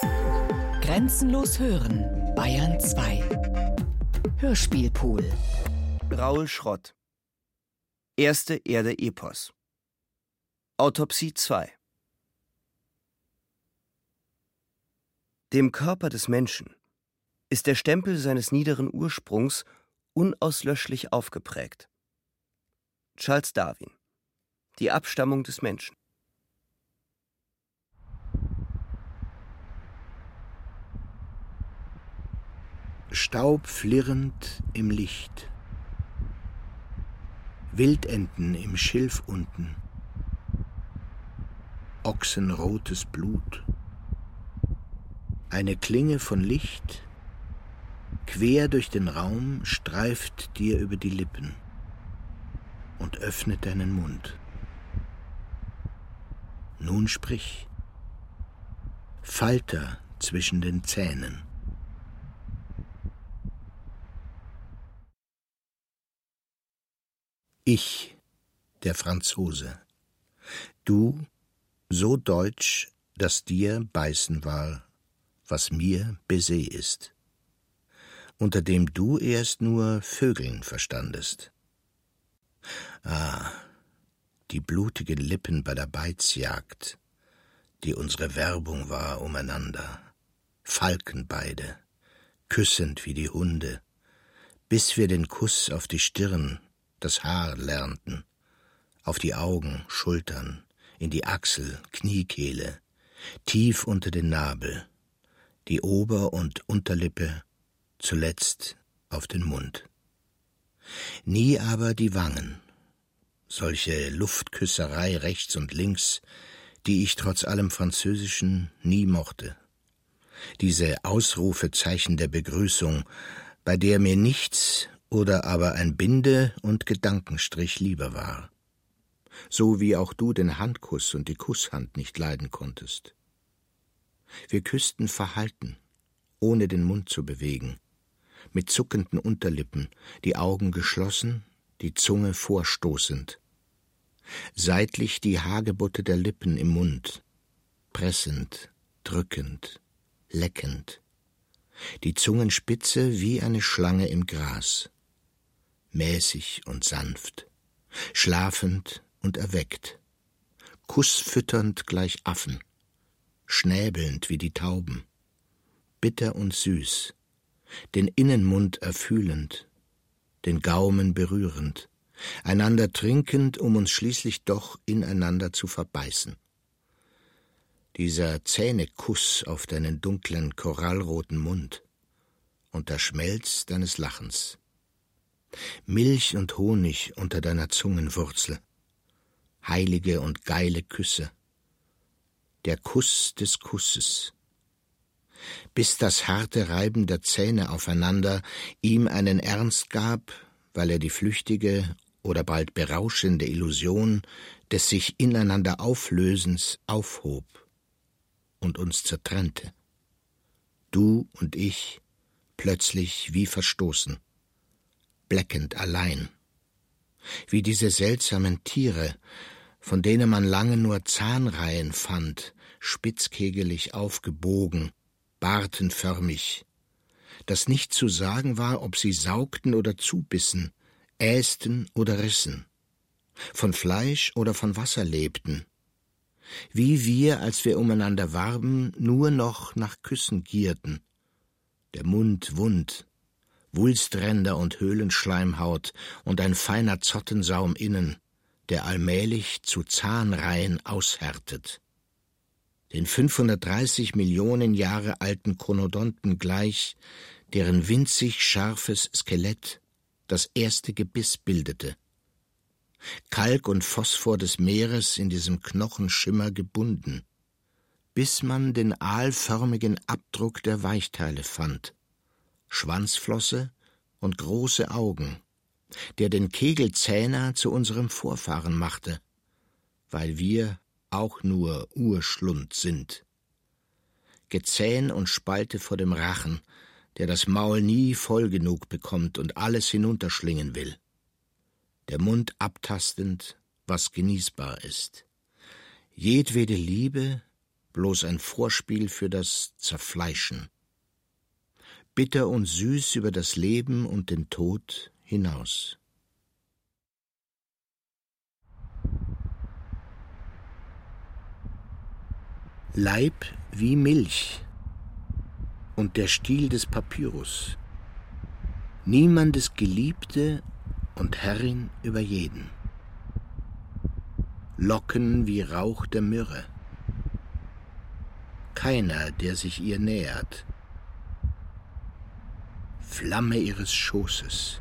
Grenzenlos hören, Bayern 2. Hörspielpool. Raul Schrott. Erste Erde Epos. Autopsie 2. Dem Körper des Menschen ist der Stempel seines niederen Ursprungs unauslöschlich aufgeprägt. Charles Darwin. Die Abstammung des Menschen. Staub flirrend im Licht. Wildenten im Schilf unten. Ochsenrotes Blut. Eine Klinge von Licht, quer durch den Raum, streift dir über die Lippen und öffnet deinen Mund. Nun sprich. Falter zwischen den Zähnen. Ich, der Franzose. Du, so deutsch, dass dir beißen war, was mir Baiser ist, unter dem du erst nur Vögeln verstandest. Ah, die blutigen Lippen bei der Beizjagd, die unsere Werbung war umeinander, Falken beide, küssend wie die Hunde, bis wir den Kuss auf die Stirn das Haar lernten, auf die Augen, Schultern, in die Achsel, Kniekehle, tief unter den Nabel, die Ober- und Unterlippe, zuletzt auf den Mund. Nie aber die Wangen, solche Luftküsserei rechts und links, die ich trotz allem Französischen nie mochte. Diese Ausrufezeichen der Begrüßung, bei der mir nichts oder aber ein Binde- und Gedankenstrich lieber war. So wie auch du den Handkuss und die Kusshand nicht leiden konntest. Wir küssten verhalten, ohne den Mund zu bewegen, mit zuckenden Unterlippen, die Augen geschlossen, die Zunge vorstoßend. Seitlich die Hagebutte der Lippen im Mund, pressend, drückend, leckend, die Zungenspitze wie eine Schlange im Gras mäßig und sanft, schlafend und erweckt, kussfütternd gleich Affen, schnäbelnd wie die Tauben, bitter und süß, den Innenmund erfühlend, den Gaumen berührend, einander trinkend, um uns schließlich doch ineinander zu verbeißen. Dieser Zähnekuss auf deinen dunklen, korallroten Mund und der Schmelz deines Lachens. Milch und Honig unter deiner Zungenwurzel, heilige und geile Küsse, der Kuss des Kusses, bis das harte Reiben der Zähne aufeinander ihm einen Ernst gab, weil er die flüchtige oder bald berauschende Illusion des sich ineinander Auflösens aufhob und uns zertrennte. Du und ich plötzlich wie verstoßen bleckend allein. Wie diese seltsamen Tiere, von denen man lange nur Zahnreihen fand, spitzkegelig aufgebogen, bartenförmig, dass nicht zu sagen war, ob sie saugten oder zubissen, ästen oder rissen, von Fleisch oder von Wasser lebten, wie wir, als wir umeinander warben, nur noch nach Küssen gierten, der Mund wund, Wulstränder und Höhlenschleimhaut und ein feiner Zottensaum innen, der allmählich zu Zahnreihen aushärtet. Den 530 Millionen Jahre alten Chronodonten gleich, deren winzig scharfes Skelett das erste Gebiss bildete. Kalk und Phosphor des Meeres in diesem Knochenschimmer gebunden, bis man den aalförmigen Abdruck der Weichteile fand, Schwanzflosse und große Augen, der den Kegelzähner zu unserem Vorfahren machte, weil wir auch nur Urschlund sind. Gezähn und Spalte vor dem Rachen, der das Maul nie voll genug bekommt und alles hinunterschlingen will. Der Mund abtastend, was genießbar ist. Jedwede Liebe, bloß ein Vorspiel für das Zerfleischen. Bitter und süß über das Leben und den Tod hinaus. Leib wie Milch und der Stiel des Papyrus. Niemandes Geliebte und Herrin über jeden. Locken wie Rauch der Myrrhe. Keiner, der sich ihr nähert. Flamme ihres Schoßes.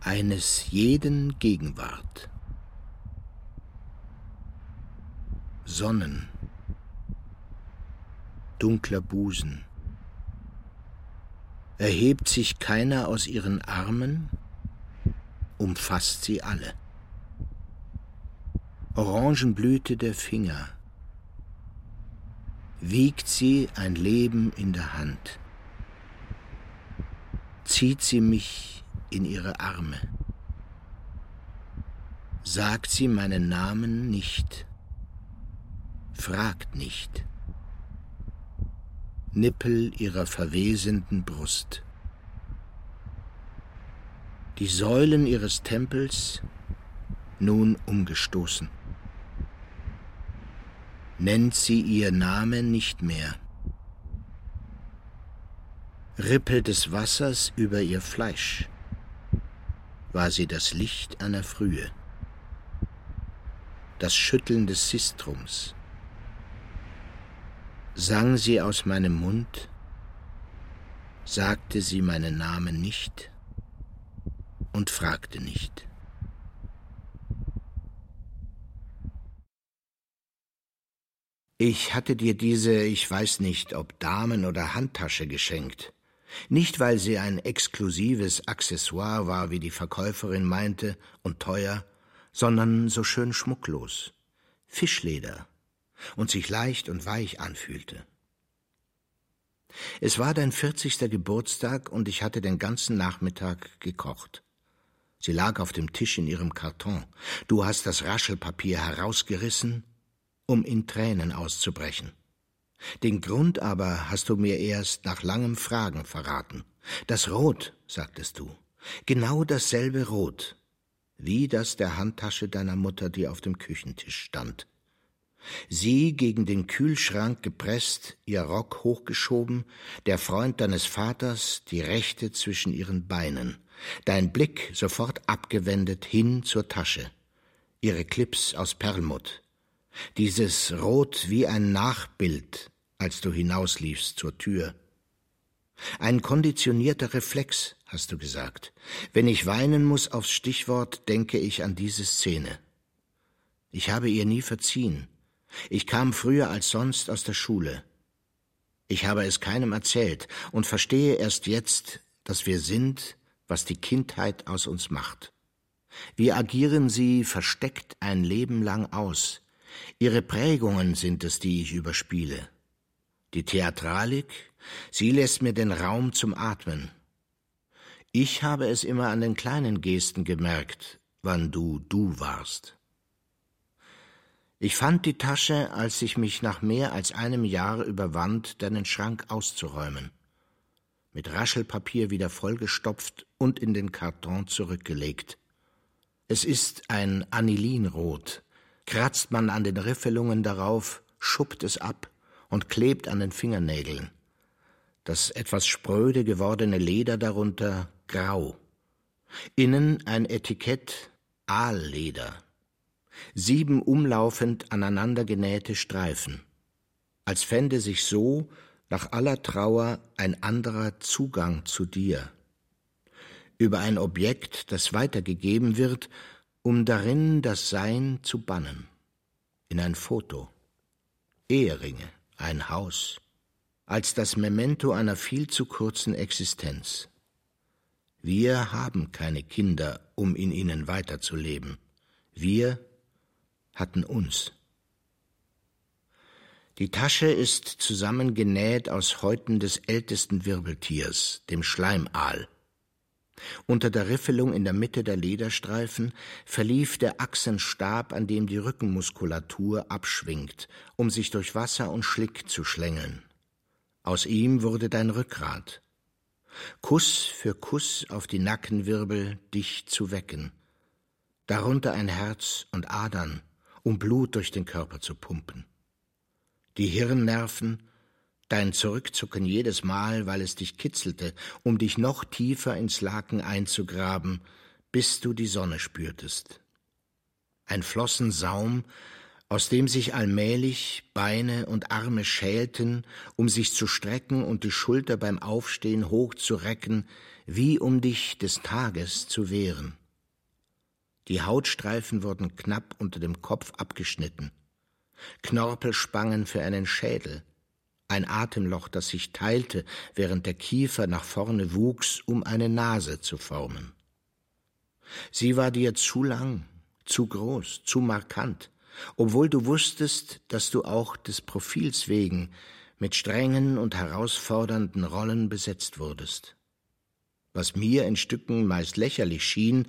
Eines jeden Gegenwart. Sonnen, dunkler Busen. Erhebt sich keiner aus ihren Armen, umfasst sie alle. Orangenblüte der Finger, wiegt sie ein Leben in der Hand, zieht sie mich in ihre Arme, sagt sie meinen Namen nicht, fragt nicht. Nippel ihrer verwesenden Brust. Die Säulen ihres Tempels nun umgestoßen. Nennt sie ihr Name nicht mehr. Rippe des Wassers über ihr Fleisch. War sie das Licht einer Frühe, das Schütteln des Sistrums, sang sie aus meinem Mund, sagte sie meinen Namen nicht und fragte nicht. Ich hatte dir diese, ich weiß nicht, ob Damen- oder Handtasche geschenkt. Nicht, weil sie ein exklusives Accessoire war, wie die Verkäuferin meinte, und teuer, sondern so schön schmucklos. Fischleder, und sich leicht und weich anfühlte. Es war dein vierzigster Geburtstag und ich hatte den ganzen Nachmittag gekocht. Sie lag auf dem Tisch in ihrem Karton. Du hast das Raschelpapier herausgerissen, um in Tränen auszubrechen. Den Grund aber hast du mir erst nach langem Fragen verraten. Das Rot, sagtest du, genau dasselbe Rot, wie das der Handtasche deiner Mutter, die auf dem Küchentisch stand. Sie gegen den Kühlschrank gepresst, ihr Rock hochgeschoben, der Freund deines Vaters, die Rechte zwischen ihren Beinen, dein Blick sofort abgewendet hin zur Tasche, ihre Clips aus Perlmutt, dieses Rot wie ein Nachbild, als du hinausliefst zur Tür. Ein konditionierter Reflex, hast du gesagt. Wenn ich weinen muss aufs Stichwort, denke ich an diese Szene. Ich habe ihr nie verziehen. Ich kam früher als sonst aus der Schule. Ich habe es keinem erzählt und verstehe erst jetzt, dass wir sind, was die Kindheit aus uns macht. Wir agieren sie versteckt ein Leben lang aus. Ihre Prägungen sind es, die ich überspiele. Die Theatralik, sie lässt mir den Raum zum Atmen. Ich habe es immer an den kleinen Gesten gemerkt, wann du du warst. Ich fand die Tasche, als ich mich nach mehr als einem Jahr überwand, deinen Schrank auszuräumen. Mit Raschelpapier wieder vollgestopft und in den Karton zurückgelegt. Es ist ein Anilinrot. Kratzt man an den Riffelungen darauf, schuppt es ab und klebt an den Fingernägeln. Das etwas spröde gewordene Leder darunter grau. Innen ein Etikett Aalleder sieben umlaufend aneinandergenähte Streifen, als fände sich so nach aller Trauer ein anderer Zugang zu dir, über ein Objekt, das weitergegeben wird, um darin das Sein zu bannen, in ein Foto, Eheringe, ein Haus, als das Memento einer viel zu kurzen Existenz. Wir haben keine Kinder, um in ihnen weiterzuleben. Wir hatten uns. Die Tasche ist zusammengenäht aus Häuten des ältesten Wirbeltiers, dem Schleimaal. Unter der Riffelung in der Mitte der Lederstreifen verlief der Achsenstab, an dem die Rückenmuskulatur abschwingt, um sich durch Wasser und Schlick zu schlängeln. Aus ihm wurde dein Rückgrat. Kuss für Kuss auf die Nackenwirbel, dich zu wecken. Darunter ein Herz und Adern, um Blut durch den Körper zu pumpen. Die Hirnnerven, dein Zurückzucken jedes Mal, weil es dich kitzelte, um dich noch tiefer ins Laken einzugraben, bis du die Sonne spürtest. Ein Flossensaum, aus dem sich allmählich Beine und Arme schälten, um sich zu strecken und die Schulter beim Aufstehen hochzurecken, wie um dich des Tages zu wehren. Die Hautstreifen wurden knapp unter dem Kopf abgeschnitten. Knorpelspangen für einen Schädel, ein Atemloch, das sich teilte, während der Kiefer nach vorne wuchs, um eine Nase zu formen. Sie war dir zu lang, zu groß, zu markant, obwohl du wusstest, dass du auch des Profils wegen mit strengen und herausfordernden Rollen besetzt wurdest. Was mir in Stücken meist lächerlich schien,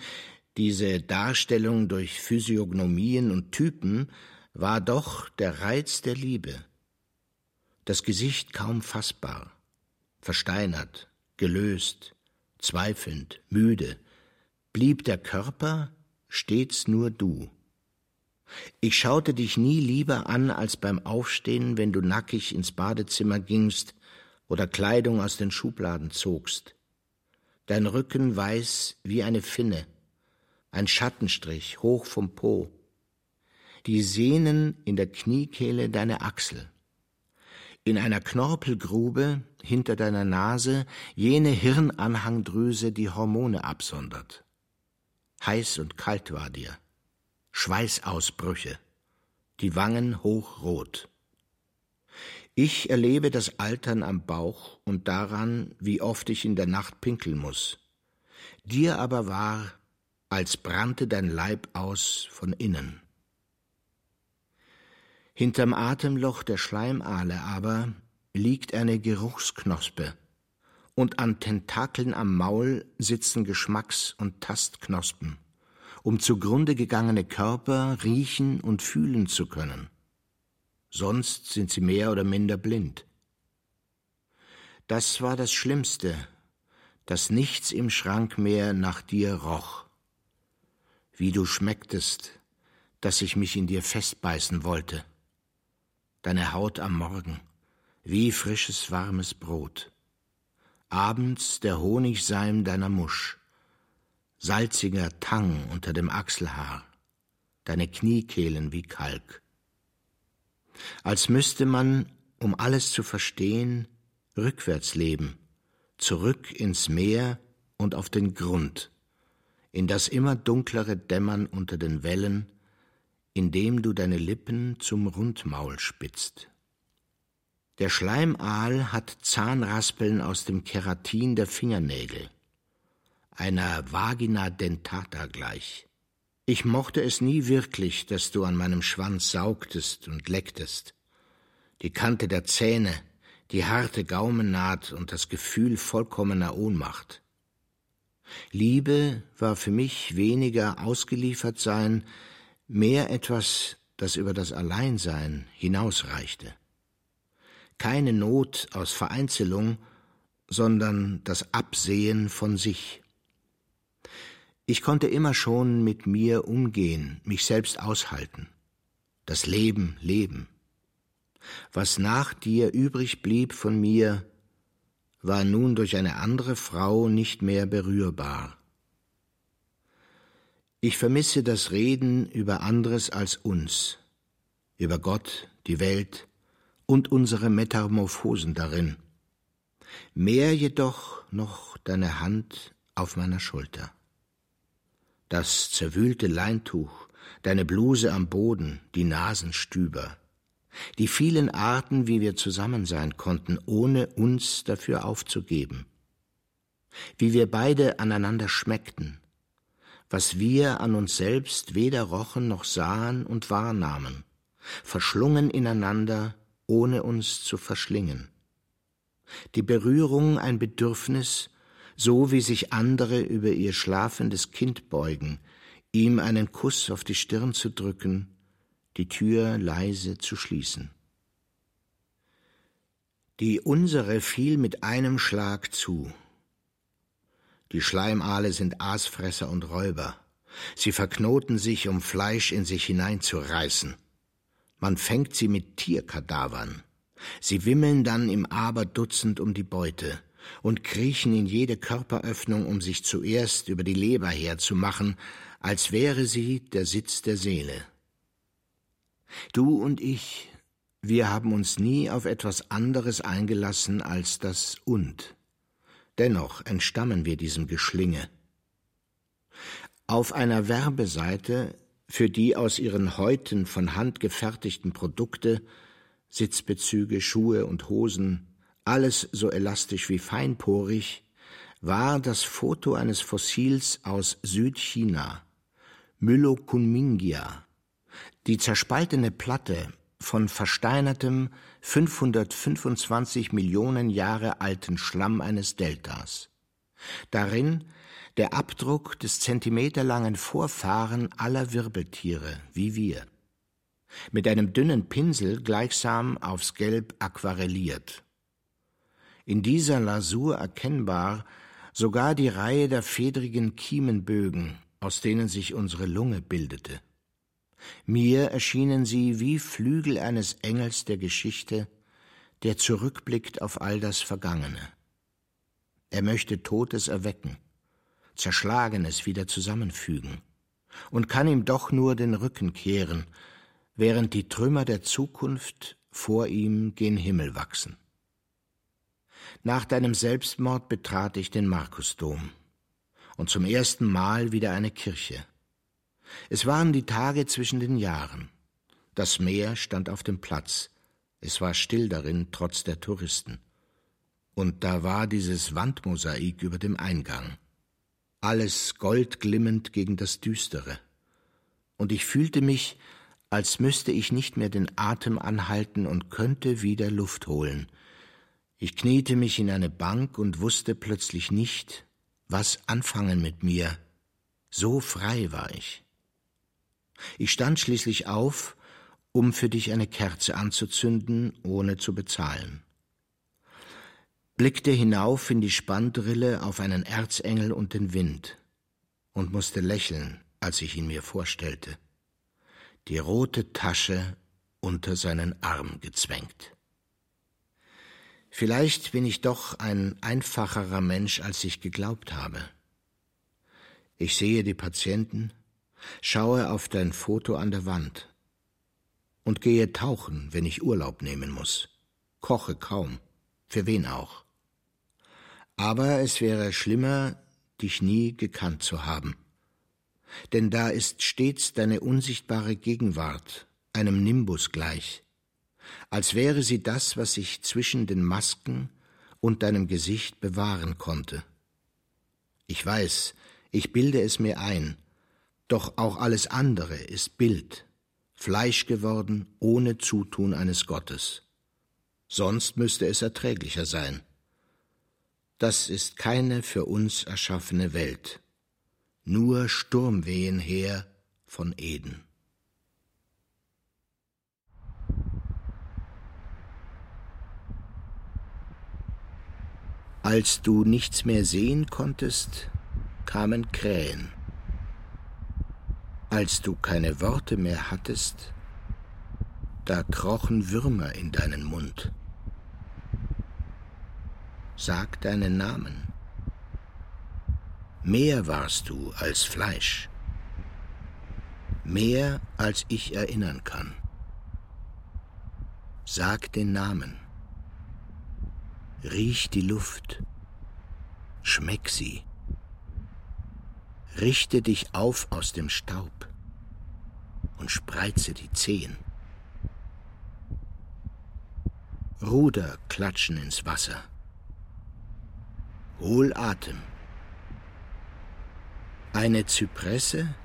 diese Darstellung durch Physiognomien und Typen, war doch der Reiz der Liebe, das Gesicht kaum fassbar, versteinert, gelöst, zweifelnd, müde, blieb der Körper stets nur du. Ich schaute dich nie lieber an als beim Aufstehen, wenn du nackig ins Badezimmer gingst oder Kleidung aus den Schubladen zogst. Dein Rücken weiß wie eine Finne, ein Schattenstrich hoch vom Po, die Sehnen in der Kniekehle deine Achsel, in einer Knorpelgrube hinter deiner Nase jene Hirnanhangdrüse, die Hormone absondert. Heiß und kalt war dir, Schweißausbrüche, die Wangen hochrot. Ich erlebe das Altern am Bauch und daran, wie oft ich in der Nacht pinkeln muss. Dir aber war, als brannte dein Leib aus von innen. Hinterm Atemloch der Schleimaale aber liegt eine Geruchsknospe, und an Tentakeln am Maul sitzen Geschmacks- und Tastknospen, um zugrunde gegangene Körper riechen und fühlen zu können. Sonst sind sie mehr oder minder blind. Das war das Schlimmste, dass nichts im Schrank mehr nach dir roch. Wie du schmecktest, dass ich mich in dir festbeißen wollte deine Haut am Morgen, wie frisches warmes Brot. Abends der Honigseim deiner Musch, salziger Tang unter dem Achselhaar, deine Kniekehlen wie Kalk. Als müsste man, um alles zu verstehen, rückwärts leben, zurück ins Meer und auf den Grund, in das immer dunklere Dämmern unter den Wellen, indem du deine Lippen zum Rundmaul spitzt. Der Schleimaal hat Zahnraspeln aus dem Keratin der Fingernägel, einer Vagina dentata gleich. Ich mochte es nie wirklich, dass du an meinem Schwanz saugtest und lecktest. Die Kante der Zähne, die harte Gaumennaht und das Gefühl vollkommener Ohnmacht. Liebe war für mich weniger ausgeliefert sein, mehr etwas, das über das Alleinsein hinausreichte. Keine Not aus Vereinzelung, sondern das Absehen von sich. Ich konnte immer schon mit mir umgehen, mich selbst aushalten, das Leben leben. Was nach dir übrig blieb von mir, war nun durch eine andere Frau nicht mehr berührbar. Ich vermisse das Reden über anderes als uns, über Gott, die Welt und unsere Metamorphosen darin. Mehr jedoch noch deine Hand auf meiner Schulter. Das zerwühlte Leintuch, deine Bluse am Boden, die Nasenstüber, die vielen Arten, wie wir zusammen sein konnten, ohne uns dafür aufzugeben, wie wir beide aneinander schmeckten, was wir an uns selbst weder rochen noch sahen und wahrnahmen, verschlungen ineinander, ohne uns zu verschlingen. Die Berührung ein Bedürfnis, so wie sich andere über ihr schlafendes Kind beugen, ihm einen Kuss auf die Stirn zu drücken, die Tür leise zu schließen. Die unsere fiel mit einem Schlag zu. Die Schleimale sind Aasfresser und Räuber. Sie verknoten sich, um Fleisch in sich hineinzureißen. Man fängt sie mit Tierkadavern. Sie wimmeln dann im Aberdutzend um die Beute und kriechen in jede Körperöffnung, um sich zuerst über die Leber herzumachen, als wäre sie der Sitz der Seele. Du und ich, wir haben uns nie auf etwas anderes eingelassen als das Und. Dennoch entstammen wir diesem Geschlinge. Auf einer Werbeseite für die aus ihren Häuten von Hand gefertigten Produkte, Sitzbezüge, Schuhe und Hosen, alles so elastisch wie feinporig, war das Foto eines Fossils aus Südchina, Myllokunmingia, die zerspaltene Platte von versteinertem 525 Millionen Jahre alten Schlamm eines Deltas. Darin der Abdruck des zentimeterlangen Vorfahren aller Wirbeltiere, wie wir. Mit einem dünnen Pinsel gleichsam aufs Gelb aquarelliert. In dieser Lasur erkennbar sogar die Reihe der fedrigen Kiemenbögen, aus denen sich unsere Lunge bildete. Mir erschienen sie wie Flügel eines Engels der Geschichte, der zurückblickt auf all das Vergangene. Er möchte Totes erwecken, Zerschlagenes wieder zusammenfügen und kann ihm doch nur den Rücken kehren, während die Trümmer der Zukunft vor ihm gen Himmel wachsen. Nach deinem Selbstmord betrat ich den Markusdom und zum ersten Mal wieder eine Kirche. Es waren die Tage zwischen den Jahren. Das Meer stand auf dem Platz. Es war still darin, trotz der Touristen. Und da war dieses Wandmosaik über dem Eingang. Alles goldglimmend gegen das Düstere. Und ich fühlte mich, als müsste ich nicht mehr den Atem anhalten und könnte wieder Luft holen. Ich kniete mich in eine Bank und wusste plötzlich nicht, was anfangen mit mir. So frei war ich. Ich stand schließlich auf, um für dich eine Kerze anzuzünden, ohne zu bezahlen. Blickte hinauf in die Spanndrille auf einen Erzengel und den Wind und musste lächeln, als ich ihn mir vorstellte. Die rote Tasche unter seinen Arm gezwängt. Vielleicht bin ich doch ein einfacherer Mensch, als ich geglaubt habe. Ich sehe die Patienten, schaue auf dein Foto an der Wand und gehe tauchen, wenn ich Urlaub nehmen muss, koche kaum, für wen auch. Aber es wäre schlimmer, dich nie gekannt zu haben. Denn da ist stets deine unsichtbare Gegenwart, einem Nimbus gleich, als wäre sie das, was sich zwischen den Masken und deinem Gesicht bewahren konnte. Ich weiß, ich bilde es mir ein, doch auch alles andere ist Bild, Fleisch geworden ohne Zutun eines Gottes. Sonst müsste es erträglicher sein. Das ist keine für uns erschaffene Welt, nur Sturmwehen her von Eden. Als du nichts mehr sehen konntest, kamen Krähen. Als du keine Worte mehr hattest, da krochen Würmer in deinen Mund. Sag deinen Namen. Mehr warst du als Fleisch, mehr als ich erinnern kann. Sag den Namen. Riech die Luft. Schmeck sie. Richte dich auf aus dem Staub und spreize die Zehen. Ruder klatschen ins Wasser. Hol Atem. Eine Zypresse,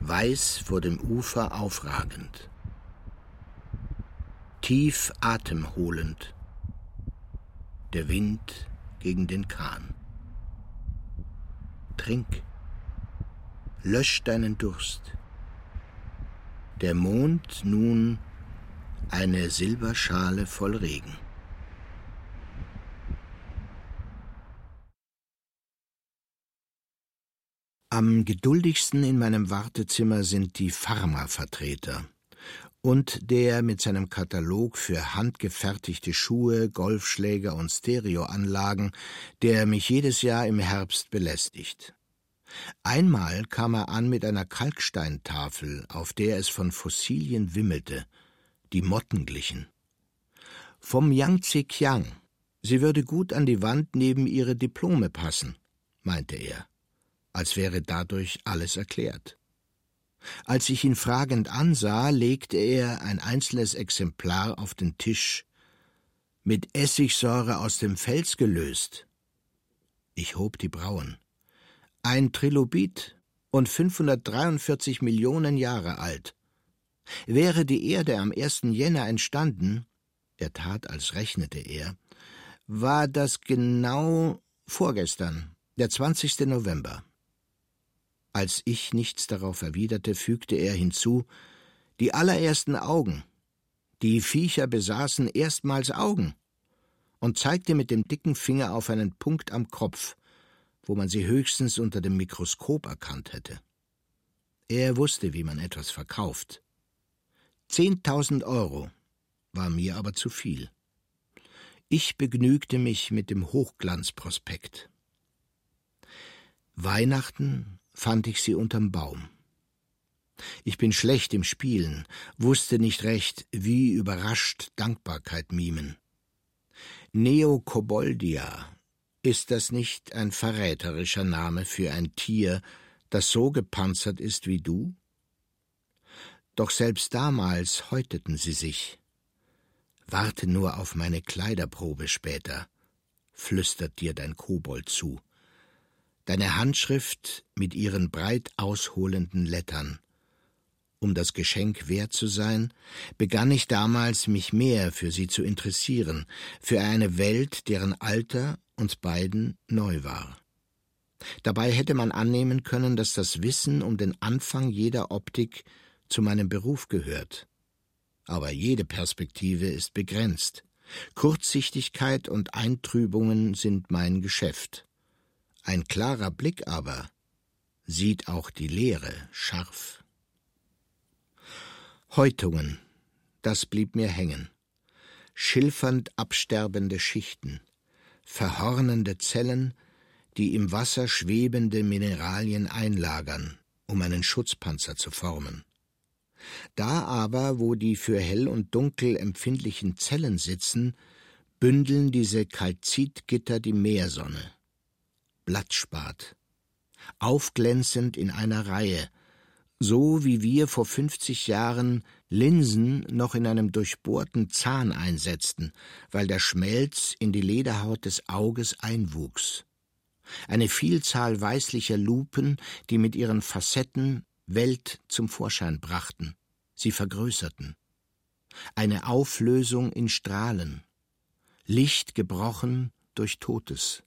weiß vor dem Ufer aufragend. Tief atemholend. Der Wind gegen den Kahn. trink. Lösch deinen Durst. Der Mond nun eine Silberschale voll Regen. Am geduldigsten in meinem Wartezimmer sind die Pharmavertreter und der mit seinem Katalog für handgefertigte Schuhe, Golfschläger und Stereoanlagen, der mich jedes Jahr im Herbst belästigt. Einmal kam er an mit einer Kalksteintafel, auf der es von Fossilien wimmelte, die Motten glichen. Vom Yangtze Kiang. Sie würde gut an die Wand neben ihre Diplome passen, meinte er, als wäre dadurch alles erklärt. Als ich ihn fragend ansah, legte er ein einzelnes Exemplar auf den Tisch, mit Essigsäure aus dem Fels gelöst. Ich hob die Brauen. Ein Trilobit und 543 Millionen Jahre alt. Wäre die Erde am 1. Jänner entstanden, er tat, als rechnete er, war das genau vorgestern, der 20. November. Als ich nichts darauf erwiderte, fügte er hinzu Die allerersten Augen. Die Viecher besaßen erstmals Augen und zeigte mit dem dicken Finger auf einen Punkt am Kopf, wo man sie höchstens unter dem Mikroskop erkannt hätte. Er wusste, wie man etwas verkauft. Zehntausend Euro war mir aber zu viel. Ich begnügte mich mit dem Hochglanzprospekt. Weihnachten fand ich sie unterm Baum. Ich bin schlecht im Spielen, wusste nicht recht, wie überrascht Dankbarkeit mimen. Neokoboldia, ist das nicht ein verräterischer Name für ein Tier, das so gepanzert ist wie du? Doch selbst damals häuteten sie sich. Warte nur auf meine Kleiderprobe später, flüstert dir dein Kobold zu deine Handschrift mit ihren breit ausholenden Lettern. Um das Geschenk wert zu sein, begann ich damals, mich mehr für sie zu interessieren, für eine Welt, deren Alter uns beiden neu war. Dabei hätte man annehmen können, dass das Wissen um den Anfang jeder Optik zu meinem Beruf gehört. Aber jede Perspektive ist begrenzt. Kurzsichtigkeit und Eintrübungen sind mein Geschäft. Ein klarer Blick aber sieht auch die Leere scharf. Häutungen, das blieb mir hängen. Schilfernd absterbende Schichten, verhornende Zellen, die im Wasser schwebende Mineralien einlagern, um einen Schutzpanzer zu formen. Da aber, wo die für hell und dunkel empfindlichen Zellen sitzen, bündeln diese Kalzitgitter die Meersonne. Blattspat, aufglänzend in einer Reihe, so wie wir vor fünfzig Jahren Linsen noch in einem durchbohrten Zahn einsetzten, weil der Schmelz in die Lederhaut des Auges einwuchs. Eine Vielzahl weißlicher Lupen, die mit ihren Facetten Welt zum Vorschein brachten, sie vergrößerten. Eine Auflösung in Strahlen, Licht gebrochen durch Totes.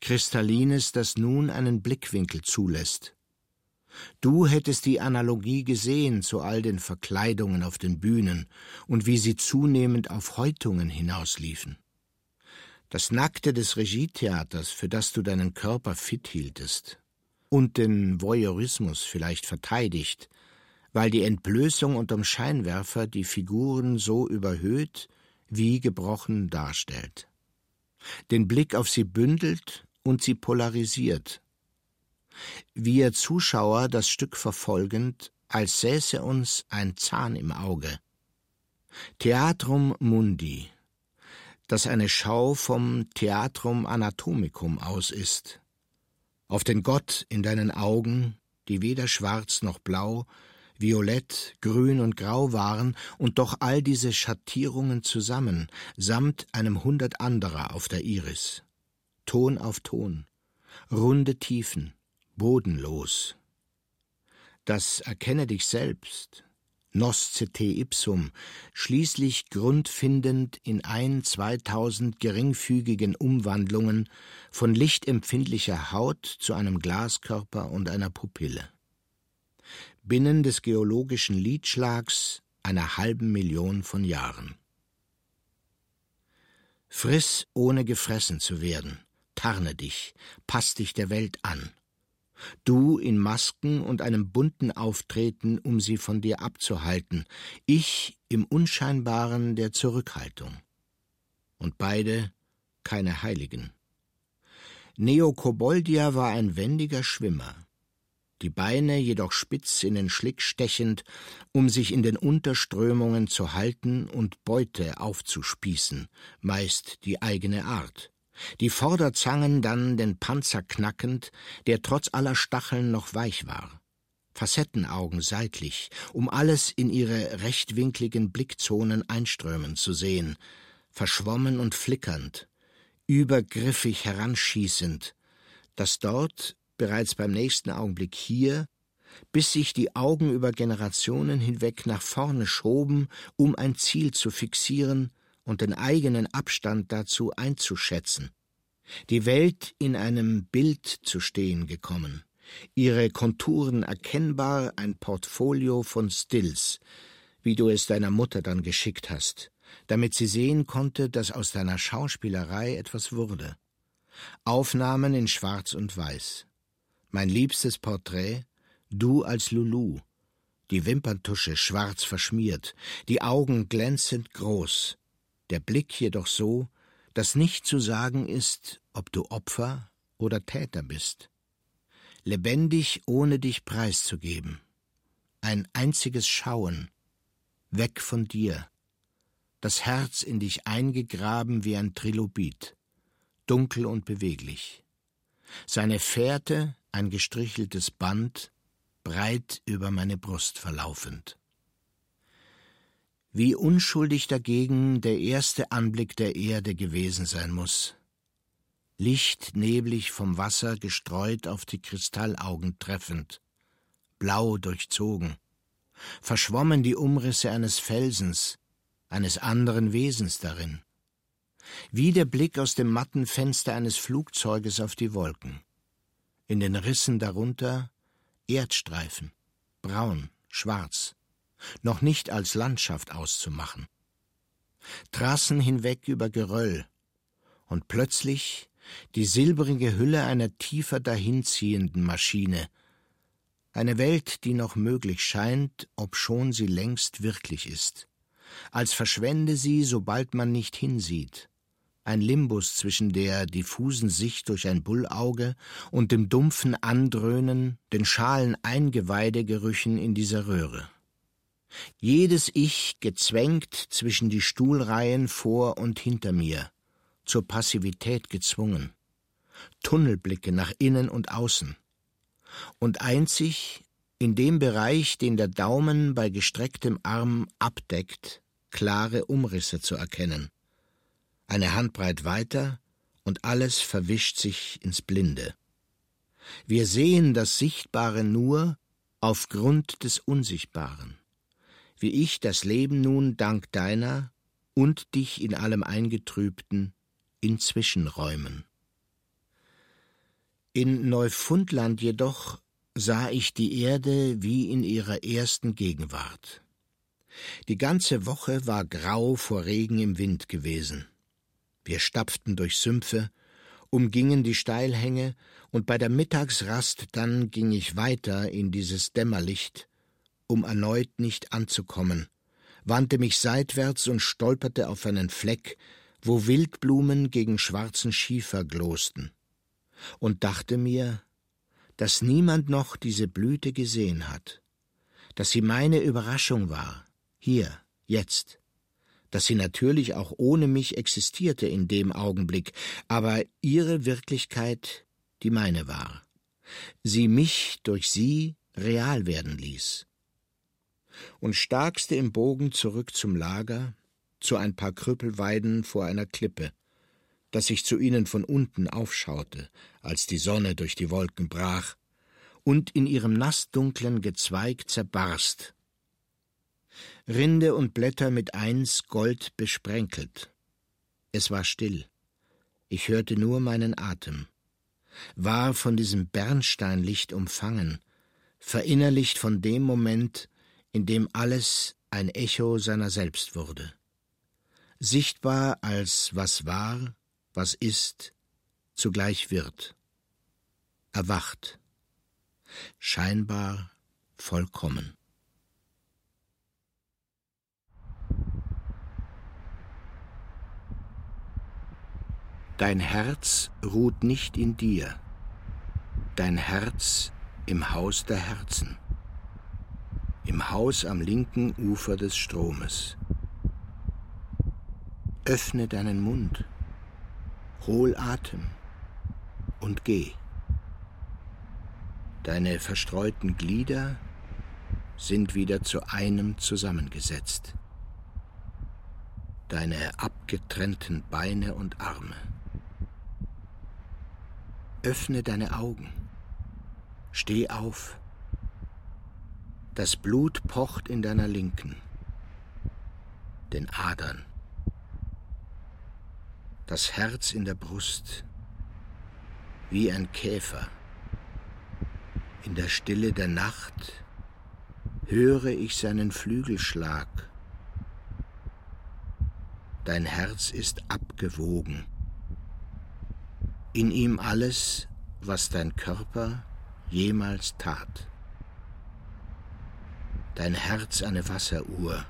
Kristallines, das nun einen Blickwinkel zulässt. Du hättest die Analogie gesehen zu all den Verkleidungen auf den Bühnen und wie sie zunehmend auf Häutungen hinausliefen. Das Nackte des Regietheaters, für das du deinen Körper fit hieltest, und den Voyeurismus vielleicht verteidigt, weil die Entblößung unterm Scheinwerfer die Figuren so überhöht wie gebrochen darstellt. Den Blick auf sie bündelt und sie polarisiert. Wir Zuschauer das Stück verfolgend, als säße uns ein Zahn im Auge. Theatrum Mundi, das eine Schau vom Theatrum Anatomicum aus ist. Auf den Gott in deinen Augen, die weder schwarz noch blau, violett, grün und grau waren, und doch all diese Schattierungen zusammen, samt einem hundert anderer auf der Iris. Ton auf Ton, runde Tiefen, bodenlos. Das Erkenne dich selbst noscete ipsum, schließlich grundfindend in ein, zweitausend geringfügigen Umwandlungen von lichtempfindlicher Haut zu einem Glaskörper und einer Pupille. Binnen des geologischen Liedschlags einer halben Million von Jahren. Friss, ohne gefressen zu werden, tarne dich, pass dich der Welt an. Du in Masken und einem bunten Auftreten, um sie von dir abzuhalten, ich im Unscheinbaren der Zurückhaltung. Und beide keine Heiligen. Neokoboldia war ein wendiger Schwimmer, die Beine jedoch spitz in den Schlick stechend, um sich in den Unterströmungen zu halten und Beute aufzuspießen, meist die eigene Art die Vorderzangen dann den Panzer knackend, der trotz aller Stacheln noch weich war. Facettenaugen seitlich, um alles in ihre rechtwinkligen Blickzonen einströmen zu sehen, verschwommen und flickernd, übergriffig heranschießend, dass dort, bereits beim nächsten Augenblick hier, bis sich die Augen über Generationen hinweg nach vorne schoben, um ein Ziel zu fixieren, und den eigenen Abstand dazu einzuschätzen, die Welt in einem Bild zu stehen gekommen, ihre Konturen erkennbar ein Portfolio von Stills, wie du es deiner Mutter dann geschickt hast, damit sie sehen konnte, dass aus deiner Schauspielerei etwas wurde. Aufnahmen in Schwarz und Weiß. Mein liebstes Porträt, du als Lulu, die Wimperntusche schwarz verschmiert, die Augen glänzend groß, der Blick jedoch so, dass nicht zu sagen ist, ob du Opfer oder Täter bist. Lebendig, ohne dich preiszugeben. Ein einziges Schauen, weg von dir, das Herz in dich eingegraben wie ein Trilobit, dunkel und beweglich. Seine Fährte ein gestricheltes Band, breit über meine Brust verlaufend. Wie unschuldig dagegen der erste Anblick der Erde gewesen sein muss. Licht neblig vom Wasser gestreut auf die Kristallaugen treffend, blau durchzogen, verschwommen die Umrisse eines Felsens, eines anderen Wesens darin, wie der Blick aus dem matten Fenster eines Flugzeuges auf die Wolken. In den Rissen darunter Erdstreifen, braun, schwarz, noch nicht als Landschaft auszumachen. Trassen hinweg über Geröll, und plötzlich die silbrige Hülle einer tiefer dahinziehenden Maschine, eine Welt, die noch möglich scheint, obschon sie längst wirklich ist, als verschwende sie, sobald man nicht hinsieht, ein Limbus zwischen der diffusen Sicht durch ein Bullauge und dem dumpfen Andröhnen, den schalen Eingeweidegerüchen in dieser Röhre. Jedes Ich gezwängt zwischen die Stuhlreihen vor und hinter mir, zur Passivität gezwungen, Tunnelblicke nach innen und außen, und einzig in dem Bereich, den der Daumen bei gestrecktem Arm abdeckt, klare Umrisse zu erkennen. Eine Handbreit weiter und alles verwischt sich ins Blinde. Wir sehen das Sichtbare nur aufgrund des Unsichtbaren wie ich das Leben nun dank deiner und dich in allem eingetrübten in Zwischenräumen. In Neufundland jedoch sah ich die Erde wie in ihrer ersten Gegenwart. Die ganze Woche war grau vor Regen im Wind gewesen. Wir stapften durch Sümpfe, umgingen die Steilhänge, und bei der Mittagsrast dann ging ich weiter in dieses Dämmerlicht, um erneut nicht anzukommen, wandte mich seitwärts und stolperte auf einen Fleck, wo Wildblumen gegen schwarzen Schiefer glosten, und dachte mir, dass niemand noch diese Blüte gesehen hat, dass sie meine Überraschung war, hier, jetzt, dass sie natürlich auch ohne mich existierte in dem Augenblick, aber ihre Wirklichkeit die meine war, sie mich durch sie real werden ließ und starkste im Bogen zurück zum Lager, zu ein paar Krüppelweiden vor einer Klippe, dass ich zu ihnen von unten aufschaute, als die Sonne durch die Wolken brach und in ihrem nassdunklen Gezweig zerbarst. Rinde und Blätter mit eins Gold besprenkelt. Es war still. Ich hörte nur meinen Atem, war von diesem Bernsteinlicht umfangen, verinnerlicht von dem Moment, in dem alles ein Echo seiner selbst wurde. Sichtbar als was war, was ist, zugleich wird. Erwacht. Scheinbar vollkommen. Dein Herz ruht nicht in dir, dein Herz im Haus der Herzen, im Haus am linken Ufer des Stromes. Öffne deinen Mund, hol Atem und geh. Deine verstreuten Glieder sind wieder zu einem zusammengesetzt. Deine abgetrennten Beine und Arme. Öffne deine Augen. Steh auf. Das Blut pocht in deiner Linken, den Adern. Das Herz in der Brust, wie ein Käfer. In der Stille der Nacht höre ich seinen Flügelschlag. Dein Herz ist abgewogen in ihm alles, was dein Körper jemals tat. Dein Herz eine Wasseruhr,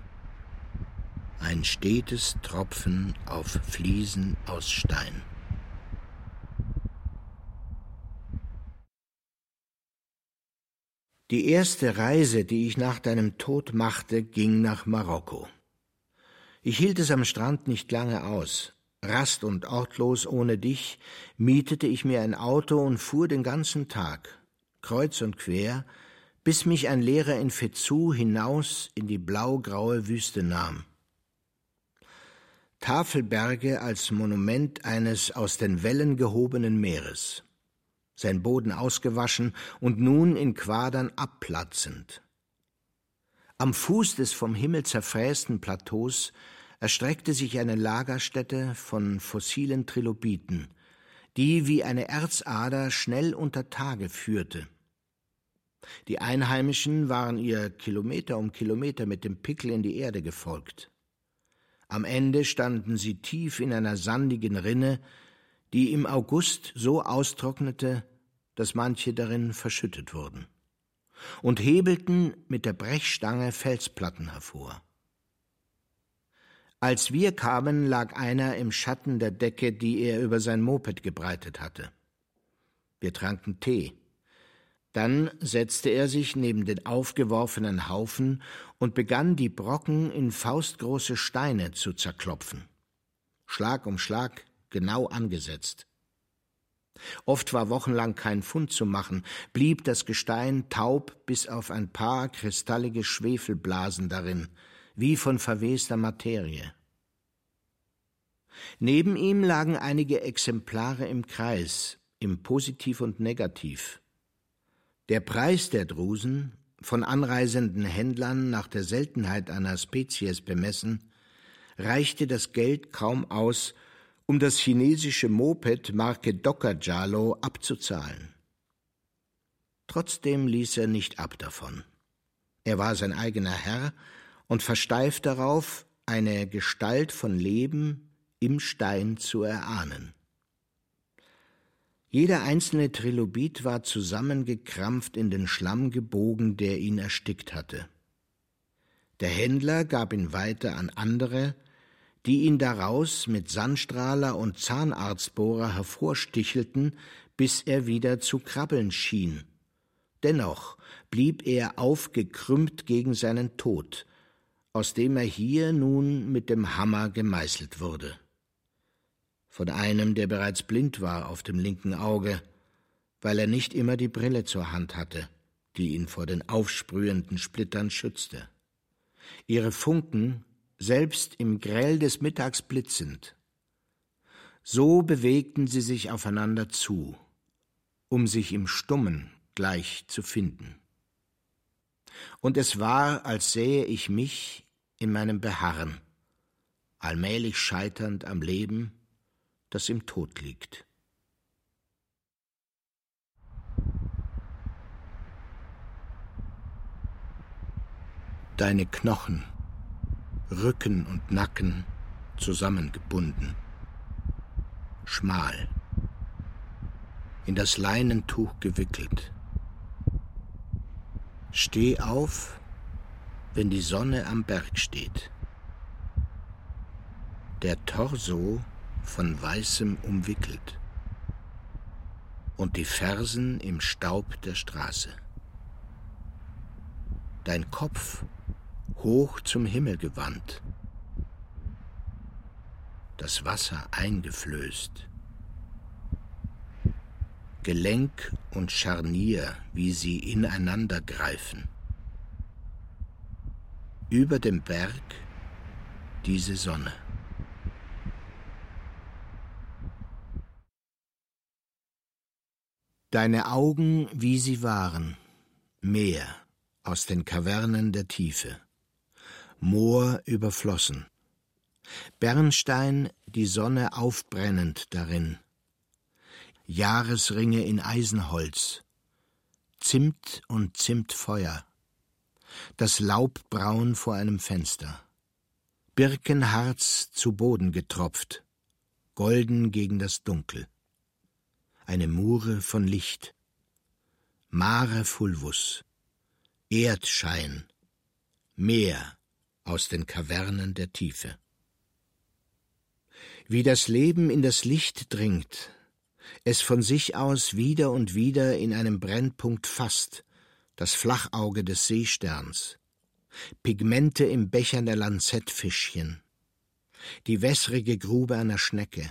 ein stetes Tropfen auf Fliesen aus Stein. Die erste Reise, die ich nach deinem Tod machte, ging nach Marokko. Ich hielt es am Strand nicht lange aus. Rast und ortlos ohne dich, mietete ich mir ein Auto und fuhr den ganzen Tag, kreuz und quer, bis mich ein Lehrer in Fetzu hinaus in die blau-graue Wüste nahm. Tafelberge als Monument eines aus den Wellen gehobenen Meeres, sein Boden ausgewaschen und nun in Quadern abplatzend. Am Fuß des vom Himmel zerfrästen Plateaus erstreckte sich eine Lagerstätte von fossilen Trilobiten, die wie eine Erzader schnell unter Tage führte. Die Einheimischen waren ihr Kilometer um Kilometer mit dem Pickel in die Erde gefolgt. Am Ende standen sie tief in einer sandigen Rinne, die im August so austrocknete, dass manche darin verschüttet wurden, und hebelten mit der Brechstange Felsplatten hervor. Als wir kamen, lag einer im Schatten der Decke, die er über sein Moped gebreitet hatte. Wir tranken Tee. Dann setzte er sich neben den aufgeworfenen Haufen und begann die Brocken in faustgroße Steine zu zerklopfen. Schlag um Schlag, genau angesetzt. Oft war wochenlang kein Fund zu machen, blieb das Gestein taub bis auf ein paar kristallige Schwefelblasen darin, wie von verwester Materie. Neben ihm lagen einige Exemplare im Kreis, im Positiv und Negativ. Der Preis der Drusen, von anreisenden Händlern nach der Seltenheit einer Spezies bemessen, reichte das Geld kaum aus, um das chinesische Moped Marke Jalo abzuzahlen. Trotzdem ließ er nicht ab davon. Er war sein eigener Herr und versteift darauf, eine Gestalt von Leben im Stein zu erahnen. Jeder einzelne Trilobit war zusammengekrampft in den Schlamm gebogen, der ihn erstickt hatte. Der Händler gab ihn weiter an andere, die ihn daraus mit Sandstrahler und Zahnarztbohrer hervorstichelten, bis er wieder zu krabbeln schien. Dennoch blieb er aufgekrümmt gegen seinen Tod, aus dem er hier nun mit dem Hammer gemeißelt wurde. Von einem, der bereits blind war auf dem linken Auge, weil er nicht immer die Brille zur Hand hatte, die ihn vor den aufsprühenden Splittern schützte. Ihre Funken, selbst im Grell des Mittags blitzend. So bewegten sie sich aufeinander zu, um sich im Stummen gleich zu finden. und es war, als sähe ich mich in meinem Beharren, allmählich scheiternd am Leben, das im Tod liegt. Deine Knochen, Rücken und Nacken zusammengebunden, schmal, in das Leinentuch gewickelt. Steh auf, wenn die Sonne am Berg steht. Der Torso von Weißem umwickelt und die Fersen im Staub der Straße. Dein Kopf hoch zum Himmel gewandt, das Wasser eingeflößt. Gelenk und Scharnier, wie sie ineinander greifen. Über dem Berg diese Sonne. Deine Augen, wie sie waren, Meer aus den Kavernen der Tiefe, Moor überflossen, Bernstein die Sonne aufbrennend darin, Jahresringe in Eisenholz, Zimt und Zimtfeuer, das Laubbraun vor einem Fenster, Birkenharz zu Boden getropft, golden gegen das Dunkel, eine Mure von Licht, Mare fulvus, Erdschein, Meer aus den Kavernen der Tiefe. Wie das Leben in das Licht dringt, es von sich aus wieder und wieder in einem Brennpunkt fasst, das Flachauge des Seesterns, Pigmente im Becher der Lanzettfischchen, die wässrige Grube einer Schnecke,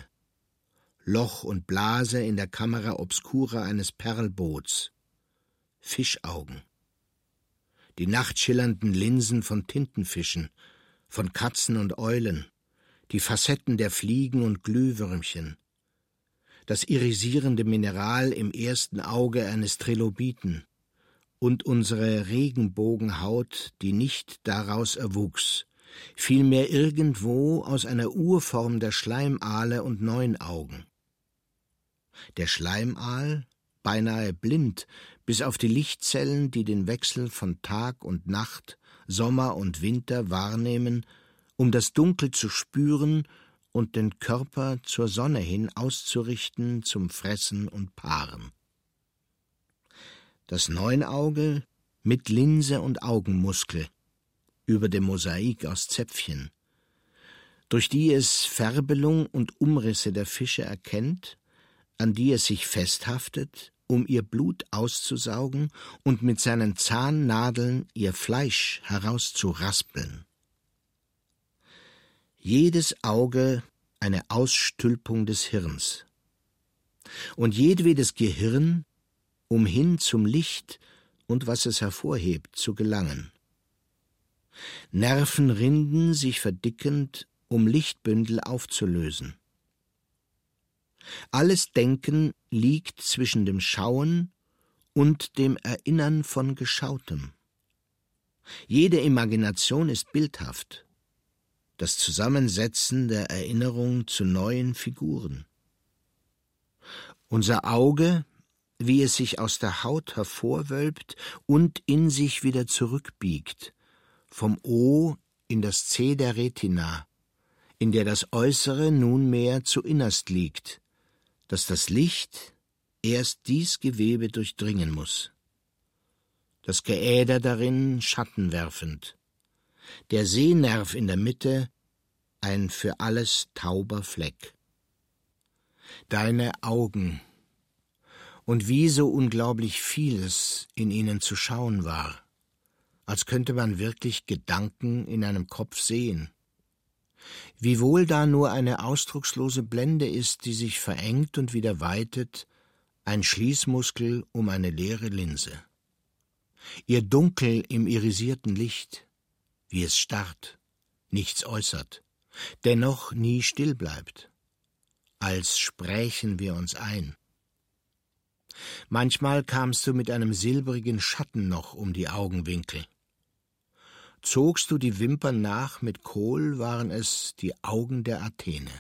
Loch und Blase in der Kamera obscura eines Perlboots, Fischaugen, die nachtschillernden Linsen von Tintenfischen, von Katzen und Eulen, die Facetten der Fliegen und Glühwürmchen, das irisierende Mineral im ersten Auge eines Trilobiten. Und unsere Regenbogenhaut, die nicht daraus erwuchs, vielmehr irgendwo aus einer Urform der Schleimaale und Neunaugen. Der Schleimaal, beinahe blind, bis auf die Lichtzellen, die den Wechsel von Tag und Nacht, Sommer und Winter wahrnehmen, um das Dunkel zu spüren und den Körper zur Sonne hin auszurichten zum Fressen und Paaren. Das Neunauge mit Linse und Augenmuskel über dem Mosaik aus Zäpfchen, durch die es Färbelung und Umrisse der Fische erkennt, an die es sich festhaftet, um ihr Blut auszusaugen und mit seinen Zahnnadeln ihr Fleisch herauszuraspeln jedes Auge eine Ausstülpung des Hirns. Und jedwedes Gehirn, um hin zum Licht und was es hervorhebt, zu gelangen. Nervenrinden sich verdickend, um Lichtbündel aufzulösen. Alles Denken liegt zwischen dem Schauen und dem Erinnern von Geschautem. Jede Imagination ist bildhaft, das Zusammensetzen der Erinnerung zu neuen Figuren. Unser Auge, wie es sich aus der Haut hervorwölbt und in sich wieder zurückbiegt, vom O in das C der Retina, in der das Äußere nunmehr zu innerst liegt, dass das Licht erst dies Gewebe durchdringen muss. Das Geäder darin Schatten werfend, der Sehnerv in der Mitte ein für alles tauber Fleck. Deine Augen, und wie so unglaublich vieles in ihnen zu schauen war, als könnte man wirklich Gedanken in einem Kopf sehen. Wiewohl da nur eine ausdruckslose Blende ist, die sich verengt und wieder weitet, ein Schließmuskel um eine leere Linse. Ihr Dunkel im irisierten Licht, wie es starrt, nichts äußert, dennoch nie still bleibt, als sprächen wir uns ein. Manchmal kamst du mit einem silbrigen Schatten noch um die Augenwinkel. Zogst du die Wimpern nach mit Kohl, waren es die Augen der Athene.